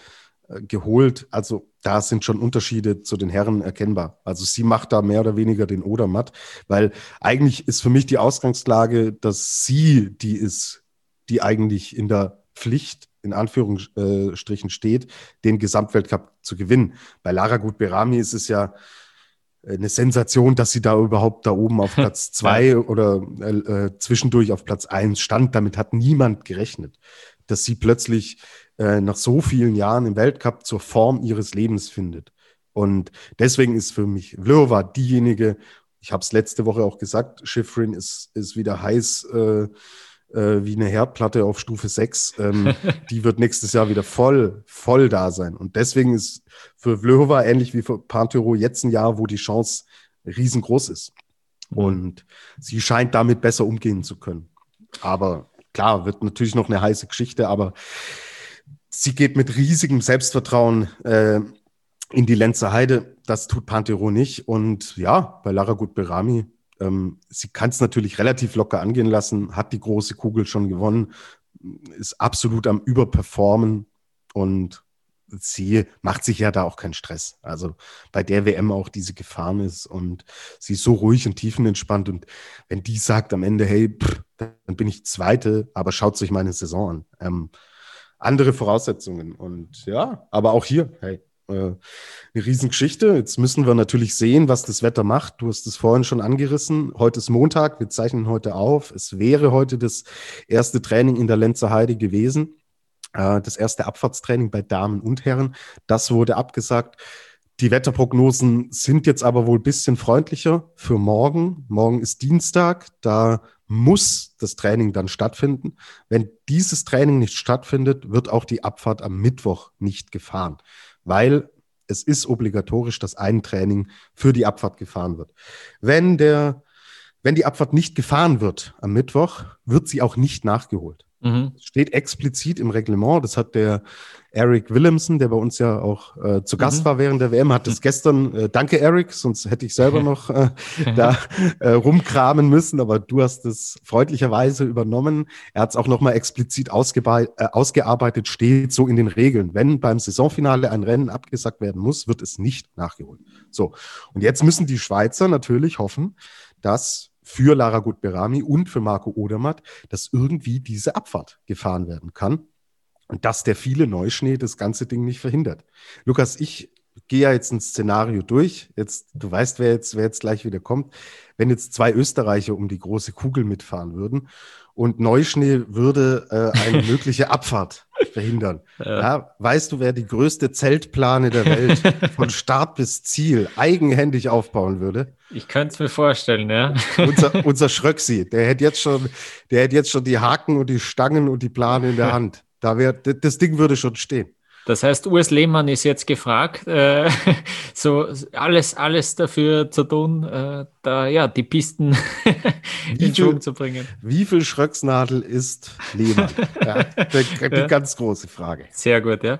äh, geholt. Also da sind schon Unterschiede zu den Herren erkennbar. Also sie macht da mehr oder weniger den Odermatt, weil eigentlich ist für mich die Ausgangslage, dass sie die ist, die eigentlich in der Pflicht in Anführungsstrichen steht, den Gesamtweltcup zu gewinnen. Bei Lara Gut-Berami ist es ja eine Sensation, dass sie da überhaupt da oben auf Platz zwei oder äh, äh, zwischendurch auf Platz eins stand. Damit hat niemand gerechnet, dass sie plötzlich äh, nach so vielen Jahren im Weltcup zur Form ihres Lebens findet. Und deswegen ist für mich Vlhova diejenige, ich habe es letzte Woche auch gesagt, Schifrin ist, ist wieder heiß äh, äh, wie eine Herdplatte auf Stufe 6. Ähm, die wird nächstes Jahr wieder voll, voll da sein. Und deswegen ist für Vlhova ähnlich wie für Pantyro jetzt ein Jahr, wo die Chance riesengroß ist. Mhm. Und sie scheint damit besser umgehen zu können. Aber klar, wird natürlich noch eine heiße Geschichte, aber sie geht mit riesigem Selbstvertrauen äh, in die Lenzer Heide. Das tut Pantero nicht. Und ja, bei Lara Gut Berami ähm, sie kann es natürlich relativ locker angehen lassen, hat die große Kugel schon gewonnen, ist absolut am Überperformen und sie macht sich ja da auch keinen Stress. Also bei der WM auch diese Gefahren ist und sie ist so ruhig und tiefenentspannt und wenn die sagt am Ende, hey, pff, dann bin ich Zweite, aber schaut sich meine Saison an. Ähm, andere Voraussetzungen und ja, aber auch hier, hey, äh, eine Riesengeschichte. Jetzt müssen wir natürlich sehen, was das Wetter macht. Du hast es vorhin schon angerissen. Heute ist Montag, wir zeichnen heute auf. Es wäre heute das erste Training in der Lenzer Heide gewesen. Äh, das erste Abfahrtstraining bei Damen und Herren. Das wurde abgesagt. Die Wetterprognosen sind jetzt aber wohl ein bisschen freundlicher für morgen. Morgen ist Dienstag, da muss das Training dann stattfinden. Wenn dieses Training nicht stattfindet, wird auch die Abfahrt am Mittwoch nicht gefahren weil es ist obligatorisch, dass ein Training für die Abfahrt gefahren wird. Wenn der, wenn die Abfahrt nicht gefahren wird am Mittwoch, wird sie auch nicht nachgeholt. Mhm. Steht explizit im Reglement. Das hat der Eric Williamson, der bei uns ja auch äh, zu Gast mhm. war während der WM, hat das mhm. gestern, äh, danke Eric, sonst hätte ich selber noch äh, da äh, rumkramen müssen, aber du hast es freundlicherweise übernommen. Er hat es auch nochmal explizit äh, ausgearbeitet, steht so in den Regeln. Wenn beim Saisonfinale ein Rennen abgesagt werden muss, wird es nicht nachgeholt. So, und jetzt müssen die Schweizer natürlich hoffen, dass für Lara Gut-Berami und für Marco Odermatt, dass irgendwie diese Abfahrt gefahren werden kann und dass der viele Neuschnee das ganze Ding nicht verhindert. Lukas, ich gehe ja jetzt ein Szenario durch. Jetzt, du weißt, wer jetzt, wer jetzt gleich wieder kommt. Wenn jetzt zwei Österreicher um die große Kugel mitfahren würden und Neuschnee würde äh, eine mögliche Abfahrt verhindern. Ja. ja. weißt du, wer die größte Zeltplane der Welt von Start bis Ziel eigenhändig aufbauen würde? Ich könnte es mir vorstellen, ja. Unser, unser Schröcksi, der hätte jetzt schon, der hätte jetzt schon die Haken und die Stangen und die Plane in der Hand. Da wär, das Ding würde schon stehen. Das heißt, Urs Lehmann ist jetzt gefragt, äh, so alles, alles dafür zu tun, äh, da ja die Pisten in Schwung zu bringen. Wie viel Schröcksnadel ist Lehmann? ja, die ja. ganz große Frage. Sehr gut, ja.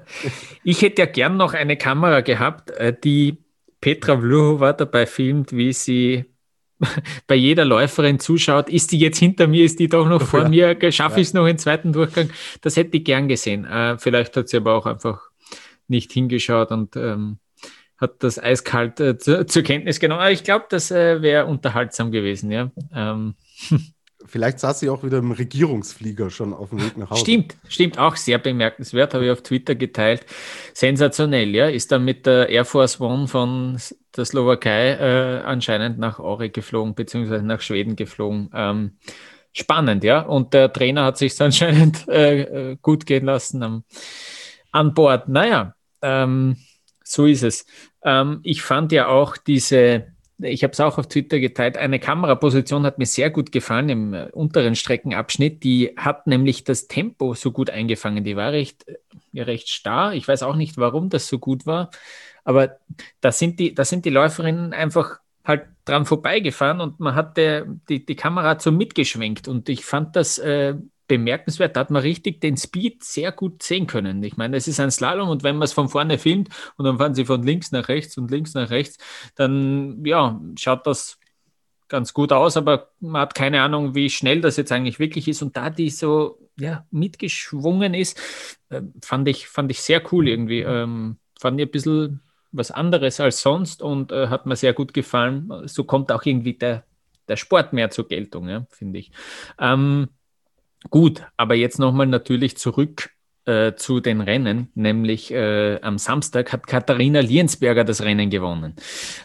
Ich hätte ja gern noch eine Kamera gehabt, äh, die Petra Vluhova dabei filmt, wie sie bei jeder Läuferin zuschaut, ist die jetzt hinter mir, ist die doch noch vor ja. mir, schaffe ich es noch im zweiten Durchgang? Das hätte ich gern gesehen. Äh, vielleicht hat sie aber auch einfach nicht hingeschaut und ähm, hat das eiskalt äh, zu, zur Kenntnis genommen. Aber ich glaube, das äh, wäre unterhaltsam gewesen, ja. Ähm. Vielleicht saß sie auch wieder im Regierungsflieger schon auf dem Weg nach Hause. Stimmt, stimmt, auch sehr bemerkenswert, habe ich auf Twitter geteilt. Sensationell, ja. Ist dann mit der Air Force One von der Slowakei äh, anscheinend nach Aure geflogen, beziehungsweise nach Schweden geflogen. Ähm, spannend, ja. Und der Trainer hat sich anscheinend äh, äh, gut gehen lassen am, an Bord. Naja, ähm, so ist es. Ähm, ich fand ja auch diese ich habe es auch auf Twitter geteilt, eine Kameraposition hat mir sehr gut gefallen im äh, unteren Streckenabschnitt. Die hat nämlich das Tempo so gut eingefangen. Die war recht, ja, recht starr. Ich weiß auch nicht, warum das so gut war. Aber da sind die, da sind die Läuferinnen einfach halt dran vorbeigefahren und man hat der, die, die Kamera so mitgeschwenkt. Und ich fand das äh, bemerkenswert. Da hat man richtig den Speed sehr gut sehen können. Ich meine, es ist ein Slalom und wenn man es von vorne filmt und dann fahren sie von links nach rechts und links nach rechts, dann ja, schaut das ganz gut aus, aber man hat keine Ahnung, wie schnell das jetzt eigentlich wirklich ist. Und da die so ja, mitgeschwungen ist, äh, fand, ich, fand ich sehr cool irgendwie. Ähm, fand ich ein bisschen was anderes als sonst und äh, hat mir sehr gut gefallen. So kommt auch irgendwie der, der Sport mehr zur Geltung, ja, finde ich. Ähm, gut, aber jetzt nochmal natürlich zurück äh, zu den Rennen, nämlich äh, am Samstag hat Katharina Liensberger das Rennen gewonnen.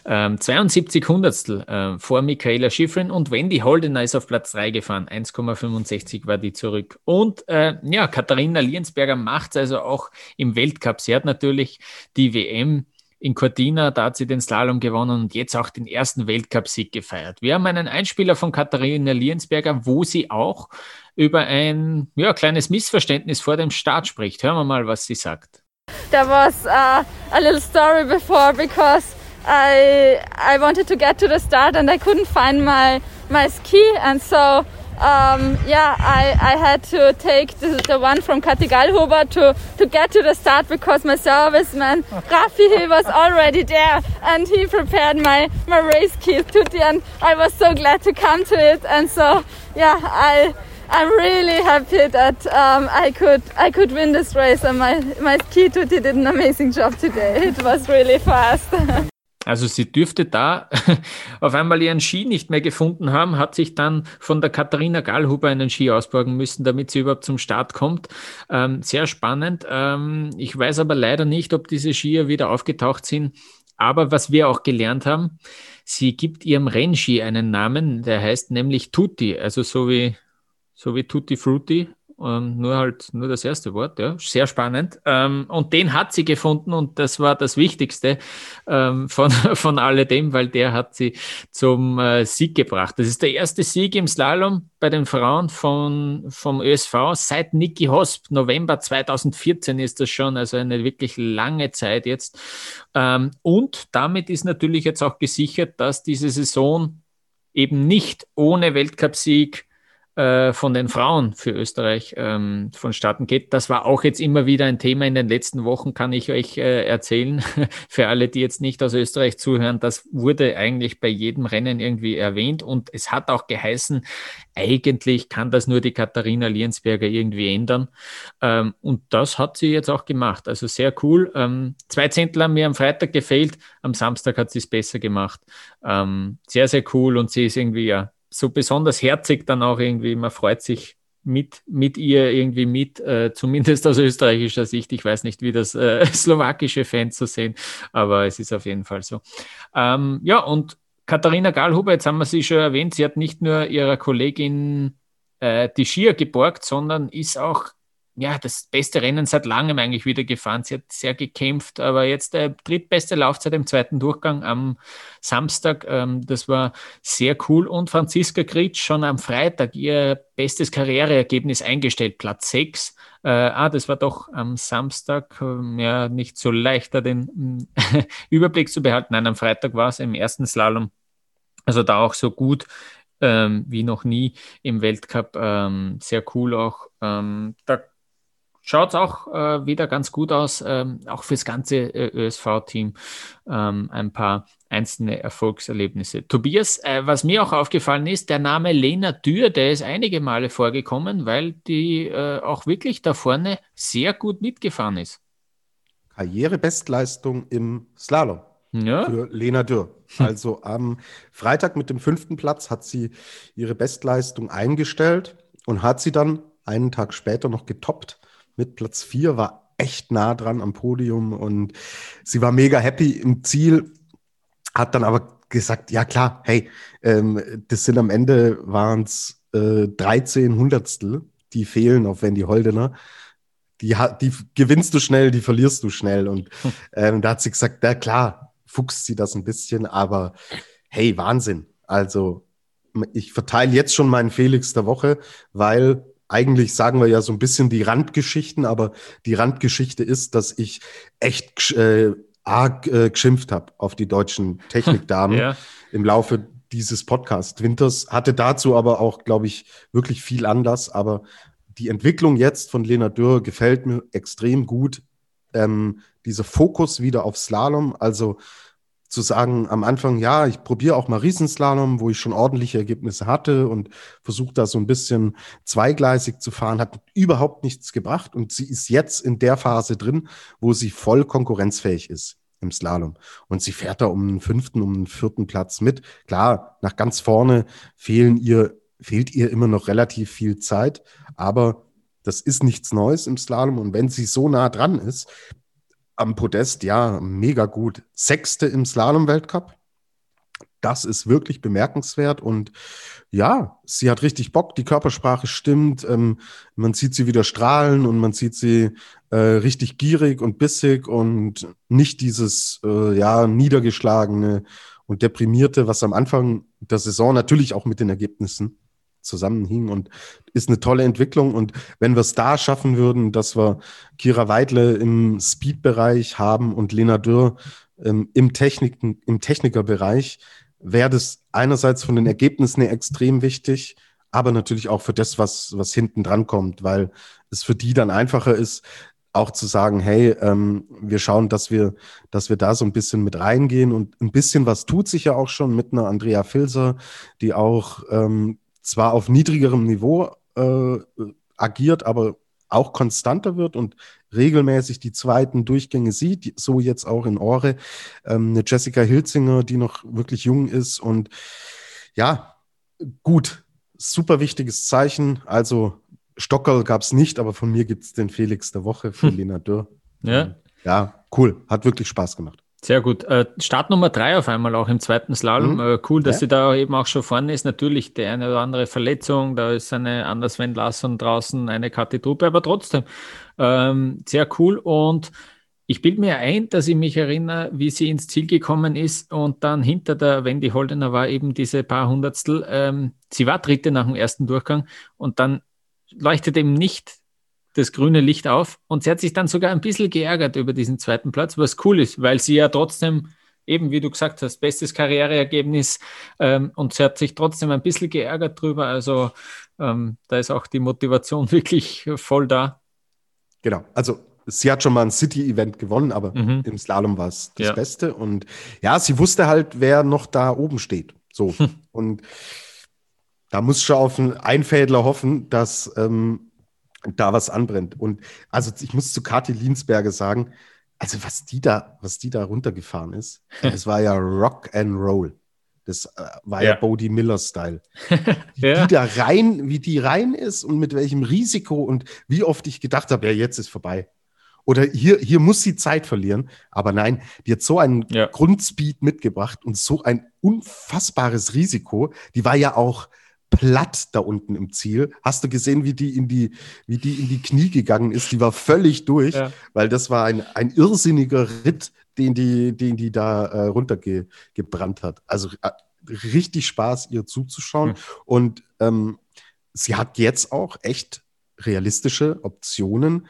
Ähm, 72 Hundertstel äh, vor Michaela Schifrin und Wendy Holdener ist auf Platz 3 gefahren. 1,65 war die zurück. Und äh, ja, Katharina Liensberger macht es also auch im Weltcup. Sie hat natürlich die WM in Cortina, da hat sie den Slalom gewonnen und jetzt auch den ersten Weltcupsieg gefeiert. Wir haben einen Einspieler von Katharina Liensberger, wo sie auch über ein ja, kleines Missverständnis vor dem Start spricht. Hören wir mal, was sie sagt. There was uh, a little story before because I I wanted to get to the start and I couldn't find my my ski and so um, yeah, I, I had to take the, the one from Katigalhuber to, to get to the start because my serviceman Rafi he was already there and he prepared my, my race kit to the end. I was so glad to come to it and so yeah, I I'm really happy that um, I could I could win this race and my, my ski tutti did an amazing job today. It was really fast. Also sie dürfte da auf einmal ihren Ski nicht mehr gefunden haben, hat sich dann von der Katharina Gallhuber einen Ski ausborgen müssen, damit sie überhaupt zum Start kommt. Ähm, sehr spannend. Ähm, ich weiß aber leider nicht, ob diese Skier wieder aufgetaucht sind. Aber was wir auch gelernt haben, sie gibt ihrem Rennski einen Namen, der heißt nämlich Tutti, also so wie, so wie Tutti Frutti ähm, nur halt nur das erste Wort, ja, sehr spannend. Ähm, und den hat sie gefunden und das war das Wichtigste ähm, von, von alledem, weil der hat sie zum äh, Sieg gebracht. Das ist der erste Sieg im Slalom bei den Frauen von, vom ÖSV seit Niki Hosp. November 2014 ist das schon, also eine wirklich lange Zeit jetzt. Ähm, und damit ist natürlich jetzt auch gesichert, dass diese Saison eben nicht ohne Weltcupsieg äh, von den Frauen für Österreich ähm, vonstatten geht. Das war auch jetzt immer wieder ein Thema in den letzten Wochen, kann ich euch äh, erzählen. für alle, die jetzt nicht aus Österreich zuhören, das wurde eigentlich bei jedem Rennen irgendwie erwähnt und es hat auch geheißen, eigentlich kann das nur die Katharina Liensberger irgendwie ändern. Ähm, und das hat sie jetzt auch gemacht. Also sehr cool. Ähm, zwei Zehntel haben mir am Freitag gefehlt, am Samstag hat sie es besser gemacht. Ähm, sehr, sehr cool und sie ist irgendwie ja so besonders herzig dann auch irgendwie, man freut sich mit, mit ihr irgendwie mit, äh, zumindest aus österreichischer Sicht. Ich weiß nicht, wie das äh, slowakische Fans so sehen, aber es ist auf jeden Fall so. Ähm, ja, und Katharina Gahlhuber, jetzt haben wir sie schon erwähnt, sie hat nicht nur ihrer Kollegin äh, die Skier geborgt, sondern ist auch ja, das beste Rennen seit langem eigentlich wieder gefahren. Sie hat sehr gekämpft, aber jetzt der drittbeste Laufzeit im zweiten Durchgang am Samstag. Ähm, das war sehr cool. Und Franziska Kritsch schon am Freitag ihr bestes Karriereergebnis eingestellt, Platz 6. Äh, ah, das war doch am Samstag äh, ja nicht so leicht, da den Überblick zu behalten. Nein, am Freitag war es im ersten Slalom. Also da auch so gut ähm, wie noch nie im Weltcup. Ähm, sehr cool auch. Ähm, da schaut es auch äh, wieder ganz gut aus, ähm, auch fürs ganze äh, ÖSV-Team ähm, ein paar einzelne Erfolgserlebnisse. Tobias, äh, was mir auch aufgefallen ist, der Name Lena Dürr, der ist einige Male vorgekommen, weil die äh, auch wirklich da vorne sehr gut mitgefahren ist. Karrierebestleistung im Slalom ja. für Lena Dürr. Also am Freitag mit dem fünften Platz hat sie ihre Bestleistung eingestellt und hat sie dann einen Tag später noch getoppt mit Platz 4, war echt nah dran am Podium und sie war mega happy im Ziel, hat dann aber gesagt, ja klar, hey, ähm, das sind am Ende waren es äh, 13 Hundertstel, die fehlen auf Wendy Holdener. Die, die gewinnst du schnell, die verlierst du schnell. Und ähm, da hat sie gesagt, ja klar, fuchst sie das ein bisschen, aber hey, Wahnsinn. Also ich verteile jetzt schon meinen Felix der Woche, weil eigentlich sagen wir ja so ein bisschen die Randgeschichten, aber die Randgeschichte ist, dass ich echt äh, arg äh, geschimpft habe auf die deutschen Technikdamen ja. im Laufe dieses Podcast Winters. Hatte dazu aber auch, glaube ich, wirklich viel Anlass, aber die Entwicklung jetzt von Lena Dürr gefällt mir extrem gut. Ähm, dieser Fokus wieder auf Slalom, also zu sagen am Anfang, ja, ich probiere auch mal Riesenslalom, wo ich schon ordentliche Ergebnisse hatte und versuche da so ein bisschen zweigleisig zu fahren, hat überhaupt nichts gebracht und sie ist jetzt in der Phase drin, wo sie voll konkurrenzfähig ist im Slalom. Und sie fährt da um den fünften, um den vierten Platz mit. Klar, nach ganz vorne fehlen ihr, fehlt ihr immer noch relativ viel Zeit, aber das ist nichts Neues im Slalom. Und wenn sie so nah dran ist, am Podest, ja, mega gut. Sechste im Slalom-Weltcup. Das ist wirklich bemerkenswert und ja, sie hat richtig Bock, die Körpersprache stimmt, ähm, man sieht sie wieder strahlen und man sieht sie äh, richtig gierig und bissig und nicht dieses äh, ja niedergeschlagene und deprimierte, was am Anfang der Saison natürlich auch mit den Ergebnissen zusammenhing und ist eine tolle Entwicklung. Und wenn wir es da schaffen würden, dass wir Kira Weidle im Speed-Bereich haben und Lena Dürr ähm, im, Techniken, im Technikerbereich, wäre das einerseits von den Ergebnissen her extrem wichtig, aber natürlich auch für das, was, was hinten dran kommt, weil es für die dann einfacher ist, auch zu sagen, hey, ähm, wir schauen, dass wir, dass wir da so ein bisschen mit reingehen und ein bisschen was tut sich ja auch schon mit einer Andrea Filser, die auch ähm, zwar auf niedrigerem Niveau äh, agiert, aber auch konstanter wird und regelmäßig die zweiten Durchgänge sieht, so jetzt auch in Ore. Ähm, eine Jessica Hilzinger, die noch wirklich jung ist und ja, gut, super wichtiges Zeichen. Also Stockerl gab es nicht, aber von mir gibt es den Felix der Woche für hm. Lena Dürr. Ja. Ja, cool. Hat wirklich Spaß gemacht. Sehr gut. Äh, Start Nummer drei auf einmal auch im zweiten Slalom. Mhm. Äh, cool, dass ja. sie da eben auch schon vorne ist. Natürlich die eine oder andere Verletzung, da ist eine Anders Sven Larsson draußen, eine Kathi Truppe, aber trotzdem ähm, sehr cool. Und ich bilde mir ein, dass ich mich erinnere, wie sie ins Ziel gekommen ist und dann hinter der Wendy Holdener war eben diese paar Hundertstel. Ähm, sie war dritte nach dem ersten Durchgang und dann leuchtet eben nicht das grüne Licht auf und sie hat sich dann sogar ein bisschen geärgert über diesen zweiten Platz, was cool ist, weil sie ja trotzdem eben, wie du gesagt hast, bestes Karriereergebnis ähm, und sie hat sich trotzdem ein bisschen geärgert drüber. Also ähm, da ist auch die Motivation wirklich voll da. Genau, also sie hat schon mal ein City-Event gewonnen, aber mhm. im Slalom war es das ja. Beste. Und ja, sie wusste halt, wer noch da oben steht. So. und da muss schon auf einen Einfädler hoffen, dass ähm, da was anbrennt. Und also ich muss zu Kathi Linsberger sagen, also was die da, was die da runtergefahren ist, es war ja Rock and Roll. Das äh, war ja, ja Bodie Miller-Style. Wie ja. die da rein, wie die rein ist und mit welchem Risiko und wie oft ich gedacht habe, ja, jetzt ist vorbei. Oder hier, hier muss sie Zeit verlieren. Aber nein, die hat so einen ja. Grundspeed mitgebracht und so ein unfassbares Risiko. Die war ja auch, platt da unten im Ziel. Hast du gesehen, wie die in die, wie die in die Knie gegangen ist? Die war völlig durch, ja. weil das war ein, ein irrsinniger Ritt, den die, den die da äh, runtergebrannt hat. Also äh, richtig Spaß, ihr zuzuschauen. Mhm. Und ähm, sie hat jetzt auch echt realistische Optionen,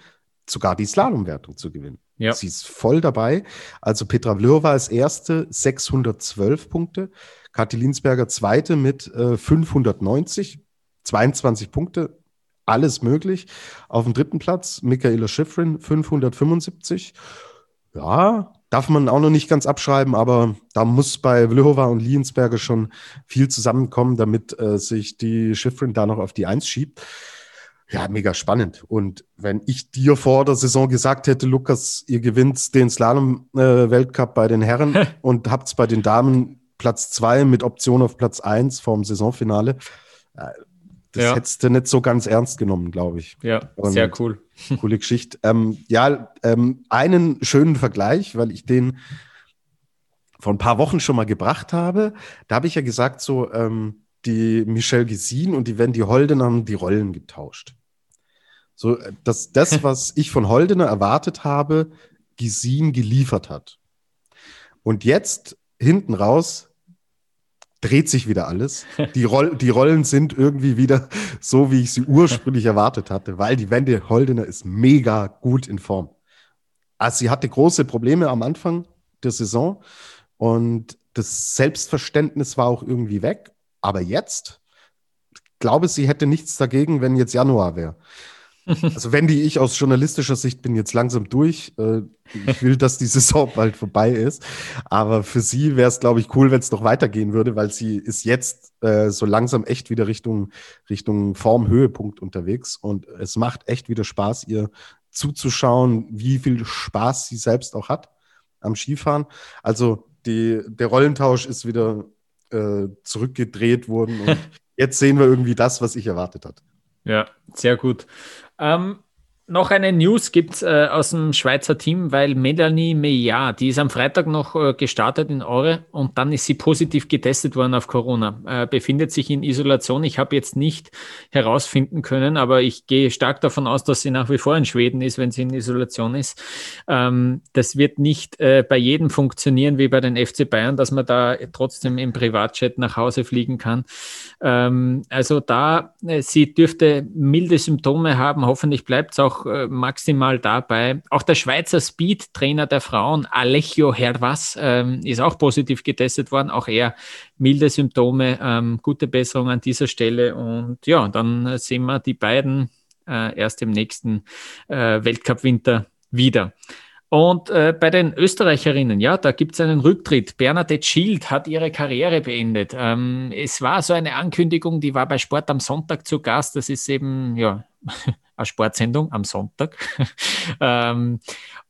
sogar die Slalomwertung zu gewinnen. Ja. Sie ist voll dabei. Also Petra Vlhova als erste 612 Punkte. Kathi Linsberger zweite mit äh, 590, 22 Punkte, alles möglich. Auf dem dritten Platz Michaela Schifrin 575. Ja, darf man auch noch nicht ganz abschreiben, aber da muss bei Vlhova und Liensberger schon viel zusammenkommen, damit äh, sich die Schifrin da noch auf die Eins schiebt. Ja, mega spannend. Und wenn ich dir vor der Saison gesagt hätte, Lukas, ihr gewinnt den Slalom-Weltcup äh, bei den Herren und habt es bei den Damen Platz zwei mit Option auf Platz eins vorm Saisonfinale. Äh, das ja. hättest du nicht so ganz ernst genommen, glaube ich. Ja, Und sehr cool. Coole Geschichte. Ähm, ja, ähm, einen schönen Vergleich, weil ich den vor ein paar Wochen schon mal gebracht habe. Da habe ich ja gesagt, so ähm, die Michelle Gesin und die Wendy Holdener haben die Rollen getauscht. So, äh, dass das, was ich von Holdener erwartet habe, Gesin geliefert hat. Und jetzt hinten raus dreht sich wieder alles. Die, Roll die Rollen sind irgendwie wieder so, wie ich sie ursprünglich erwartet hatte, weil die Wende Holdener ist mega gut in Form. Also sie hatte große Probleme am Anfang der Saison und das Selbstverständnis war auch irgendwie weg. Aber jetzt glaube sie hätte nichts dagegen, wenn jetzt Januar wäre. Also wenn die ich aus journalistischer Sicht bin jetzt langsam durch. Äh, ich will, dass die Saison bald vorbei ist. Aber für sie wäre es, glaube ich, cool, wenn es noch weitergehen würde, weil sie ist jetzt äh, so langsam echt wieder Richtung, Richtung Formhöhepunkt unterwegs. Und es macht echt wieder Spaß, ihr zuzuschauen, wie viel Spaß sie selbst auch hat am Skifahren. Also die, der Rollentausch ist wieder äh, zurückgedreht worden und jetzt sehen wir irgendwie das, was ich erwartet hatte. Ja, sehr gut. Ähm, noch eine News gibt es äh, aus dem Schweizer Team, weil Melanie Meillard, die ist am Freitag noch äh, gestartet in Aure und dann ist sie positiv getestet worden auf Corona, äh, befindet sich in Isolation. Ich habe jetzt nicht herausfinden können, aber ich gehe stark davon aus, dass sie nach wie vor in Schweden ist, wenn sie in Isolation ist. Ähm, das wird nicht äh, bei jedem funktionieren wie bei den FC Bayern, dass man da trotzdem im Privatjet nach Hause fliegen kann. Ähm, also da, äh, sie dürfte milde Symptome haben, hoffentlich bleibt es auch auch äh, maximal dabei. Auch der Schweizer Speed-Trainer der Frauen, Alechio Hervas, ähm, ist auch positiv getestet worden. Auch er milde Symptome, ähm, gute Besserung an dieser Stelle. Und ja, dann sehen wir die beiden äh, erst im nächsten äh, Weltcup-Winter wieder. Und äh, bei den Österreicherinnen, ja, da gibt es einen Rücktritt. Bernadette Schild hat ihre Karriere beendet. Ähm, es war so eine Ankündigung, die war bei Sport am Sonntag zu Gast. Das ist eben, ja, eine Sportsendung am Sonntag ähm,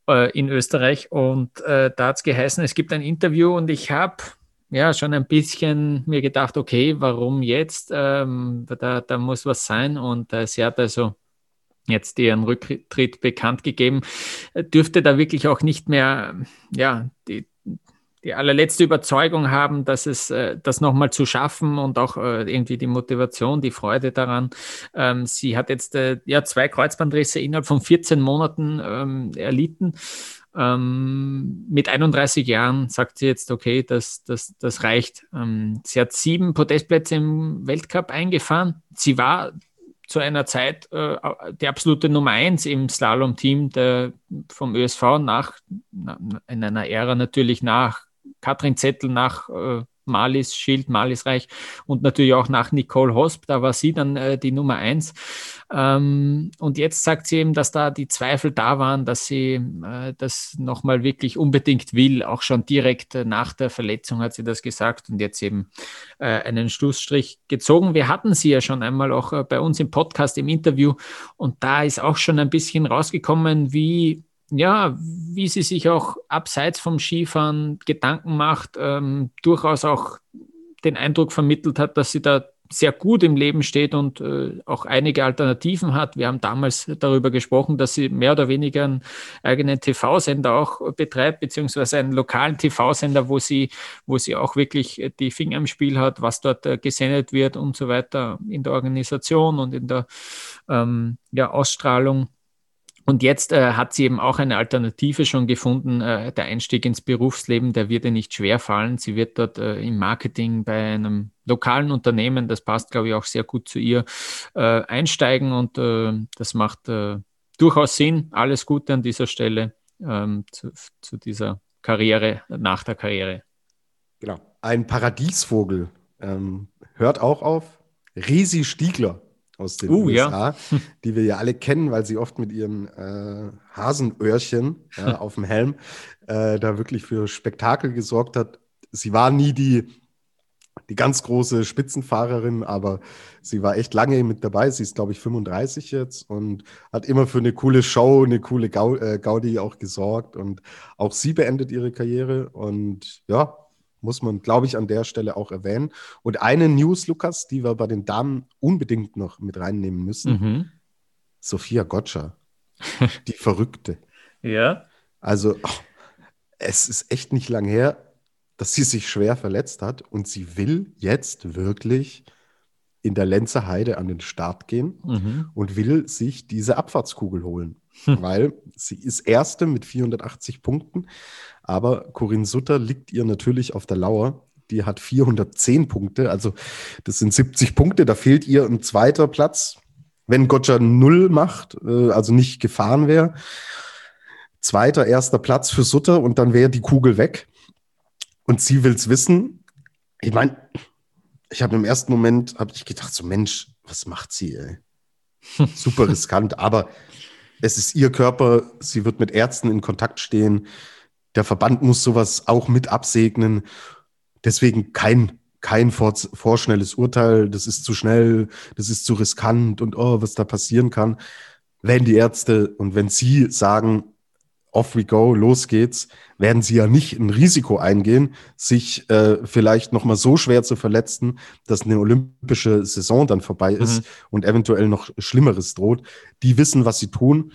äh, in Österreich. Und äh, da hat es geheißen, es gibt ein Interview und ich habe ja schon ein bisschen mir gedacht, okay, warum jetzt? Ähm, da, da muss was sein. Und äh, sie hat also jetzt ihren Rücktritt bekannt gegeben, dürfte da wirklich auch nicht mehr, ja, die, die allerletzte Überzeugung haben, dass es äh, das nochmal zu schaffen und auch äh, irgendwie die Motivation, die Freude daran. Ähm, sie hat jetzt äh, ja zwei Kreuzbandrisse innerhalb von 14 Monaten ähm, erlitten. Ähm, mit 31 Jahren sagt sie jetzt, okay, das, das, das reicht. Ähm, sie hat sieben Podestplätze im Weltcup eingefahren. Sie war zu einer Zeit äh, die absolute Nummer eins im Slalom-Team vom ÖSV nach, in einer Ära natürlich nach Katrin Zettel nach äh, Malis Schild, Malis Reich und natürlich auch nach Nicole Hosp, da war sie dann äh, die Nummer eins. Ähm, und jetzt sagt sie eben, dass da die Zweifel da waren, dass sie äh, das nochmal wirklich unbedingt will. Auch schon direkt äh, nach der Verletzung hat sie das gesagt und jetzt eben äh, einen Schlussstrich gezogen. Wir hatten sie ja schon einmal auch äh, bei uns im Podcast, im Interview und da ist auch schon ein bisschen rausgekommen, wie ja, wie sie sich auch abseits vom Skifahren Gedanken macht, ähm, durchaus auch den Eindruck vermittelt hat, dass sie da sehr gut im Leben steht und äh, auch einige Alternativen hat. Wir haben damals darüber gesprochen, dass sie mehr oder weniger einen eigenen TV-Sender auch betreibt, beziehungsweise einen lokalen TV-Sender, wo sie, wo sie auch wirklich die Finger im Spiel hat, was dort äh, gesendet wird und so weiter in der Organisation und in der ähm, ja, Ausstrahlung. Und jetzt äh, hat sie eben auch eine Alternative schon gefunden. Äh, der Einstieg ins Berufsleben, der wird ihr nicht schwer fallen. Sie wird dort äh, im Marketing bei einem lokalen Unternehmen, das passt, glaube ich, auch sehr gut zu ihr, äh, einsteigen. Und äh, das macht äh, durchaus Sinn. Alles Gute an dieser Stelle ähm, zu, zu, dieser Karriere, nach der Karriere. Genau. Ein Paradiesvogel ähm, hört auch auf. Risi Stiegler aus den uh, USA, ja. die wir ja alle kennen, weil sie oft mit ihren äh, Hasenöhrchen ja, auf dem Helm äh, da wirklich für Spektakel gesorgt hat. Sie war nie die, die ganz große Spitzenfahrerin, aber sie war echt lange mit dabei. Sie ist, glaube ich, 35 jetzt und hat immer für eine coole Show, eine coole äh, Gaudi auch gesorgt. Und auch sie beendet ihre Karriere. Und ja, muss man, glaube ich, an der Stelle auch erwähnen. Und eine News, Lukas, die wir bei den Damen unbedingt noch mit reinnehmen müssen. Mhm. Sophia Gotcha, die Verrückte. Ja. Also, oh, es ist echt nicht lang her, dass sie sich schwer verletzt hat und sie will jetzt wirklich in der Lenzer Heide an den Start gehen mhm. und will sich diese Abfahrtskugel holen, hm. weil sie ist Erste mit 480 Punkten, aber Corinne Sutter liegt ihr natürlich auf der Lauer. Die hat 410 Punkte, also das sind 70 Punkte. Da fehlt ihr ein zweiter Platz. Wenn Gotcha null macht, äh, also nicht gefahren wäre, zweiter, erster Platz für Sutter und dann wäre die Kugel weg. Und sie will es wissen. Ich meine, ich habe im ersten Moment habe ich gedacht, so Mensch, was macht sie? Ey? super riskant, aber es ist ihr Körper, sie wird mit Ärzten in Kontakt stehen. Der Verband muss sowas auch mit absegnen. Deswegen kein, kein vor, vorschnelles Urteil. Das ist zu schnell, das ist zu riskant und oh, was da passieren kann. Wenn die Ärzte und wenn sie sagen, off we go, los geht's, werden sie ja nicht ein Risiko eingehen, sich äh, vielleicht nochmal so schwer zu verletzen, dass eine olympische Saison dann vorbei ist mhm. und eventuell noch Schlimmeres droht. Die wissen, was sie tun.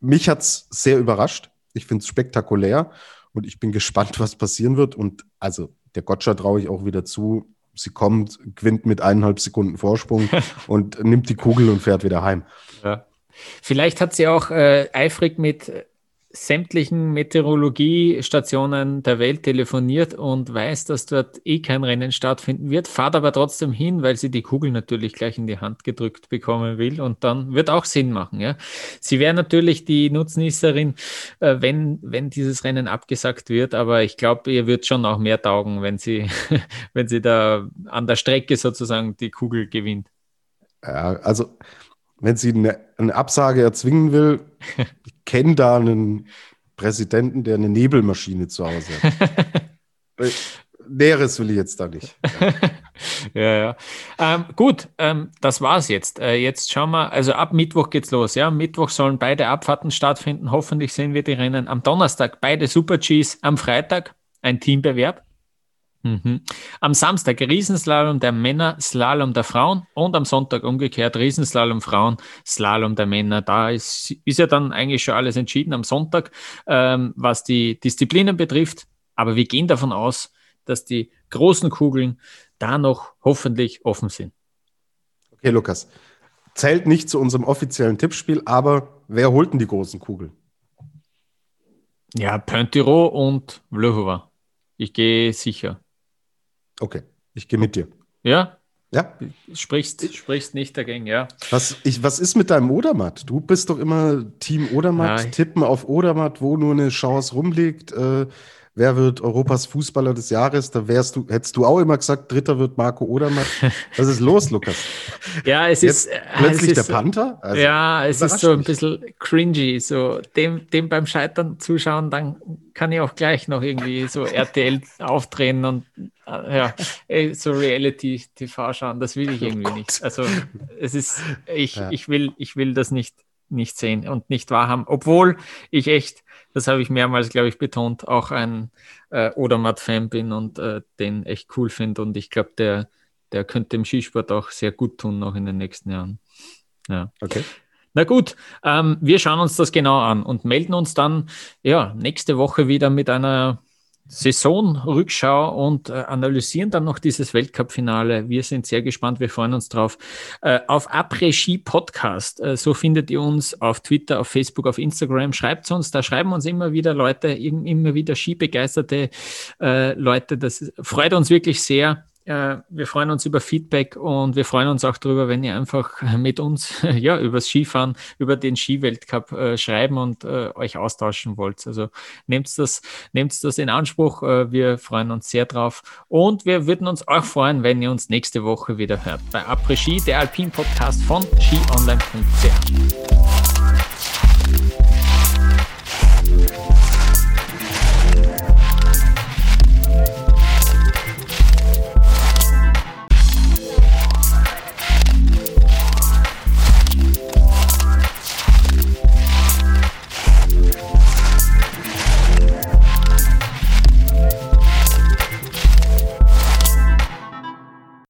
Mich hat's sehr überrascht. Ich finde es spektakulär und ich bin gespannt, was passieren wird. Und also der Gotcha traue ich auch wieder zu. Sie kommt, gewinnt mit eineinhalb Sekunden Vorsprung und nimmt die Kugel und fährt wieder heim. Ja. Vielleicht hat sie auch äh, eifrig mit sämtlichen Meteorologiestationen der Welt telefoniert und weiß, dass dort eh kein Rennen stattfinden wird, fahrt aber trotzdem hin, weil sie die Kugel natürlich gleich in die Hand gedrückt bekommen will und dann wird auch Sinn machen. Ja. Sie wäre natürlich die Nutznießerin, äh, wenn, wenn dieses Rennen abgesagt wird, aber ich glaube, ihr wird schon auch mehr taugen, wenn sie, wenn sie da an der Strecke sozusagen die Kugel gewinnt. Ja, also wenn sie eine, eine Absage erzwingen will, kenne da einen Präsidenten, der eine Nebelmaschine zu Hause hat. Näheres will ich jetzt da nicht. ja, ja. Ähm, gut, ähm, das war's jetzt. Äh, jetzt schauen wir, also ab Mittwoch geht's los. Ja, am Mittwoch sollen beide Abfahrten stattfinden. Hoffentlich sehen wir die Rennen am Donnerstag, beide Super Gs. Am Freitag ein Teambewerb. Mhm. Am Samstag Riesenslalom der Männer, Slalom der Frauen und am Sonntag umgekehrt Riesenslalom Frauen, Slalom der Männer. Da ist, ist ja dann eigentlich schon alles entschieden am Sonntag, ähm, was die Disziplinen betrifft. Aber wir gehen davon aus, dass die großen Kugeln da noch hoffentlich offen sind. Okay, Lukas. Zählt nicht zu unserem offiziellen Tippspiel, aber wer holt denn die großen Kugeln? Ja, Pontiro und Vlhova. Ich gehe sicher. Okay, ich gehe mit dir. Ja? Ja. Sprichst, sprichst nicht dagegen, ja. Was, ich, was ist mit deinem Odermatt? Du bist doch immer Team Odermatt, ja, tippen auf Odermatt, wo nur eine Chance rumliegt. Äh, wer wird Europas Fußballer des Jahres? Da wärst du, hättest du auch immer gesagt, Dritter wird Marco Odermatt. Was ist los, Lukas? ja, es Jetzt ist äh, plötzlich es ist, der Panther. Also, ja, es ist so ein bisschen cringy, so dem, dem beim Scheitern zuschauen, dann kann ich auch gleich noch irgendwie so RTL aufdrehen und äh, ja, so Reality-TV schauen. Das will ich oh irgendwie oh nicht. Also es ist, ich, ja. ich will, ich will das nicht, nicht sehen und nicht wahrhaben, obwohl ich echt das habe ich mehrmals, glaube ich, betont, auch ein äh, Odermatt-Fan bin und äh, den echt cool finde. Und ich glaube, der, der könnte dem Skisport auch sehr gut tun, noch in den nächsten Jahren. Ja. Okay. Na gut, ähm, wir schauen uns das genau an und melden uns dann ja nächste Woche wieder mit einer Saisonrückschau und äh, analysieren dann noch dieses Weltcup-Finale. Wir sind sehr gespannt, wir freuen uns drauf. Äh, auf Après-Ski Podcast, äh, so findet ihr uns auf Twitter, auf Facebook, auf Instagram. Schreibt uns, da schreiben uns immer wieder Leute, immer wieder skibegeisterte Leute. Das freut uns wirklich sehr. Äh, wir freuen uns über Feedback und wir freuen uns auch darüber, wenn ihr einfach mit uns ja übers Skifahren, über den Skiweltcup äh, schreiben und äh, euch austauschen wollt. Also nehmt das, nehmt das in Anspruch. Äh, wir freuen uns sehr drauf und wir würden uns auch freuen, wenn ihr uns nächste Woche wieder hört bei Après Ski, der Alpin Podcast von skionline.ch.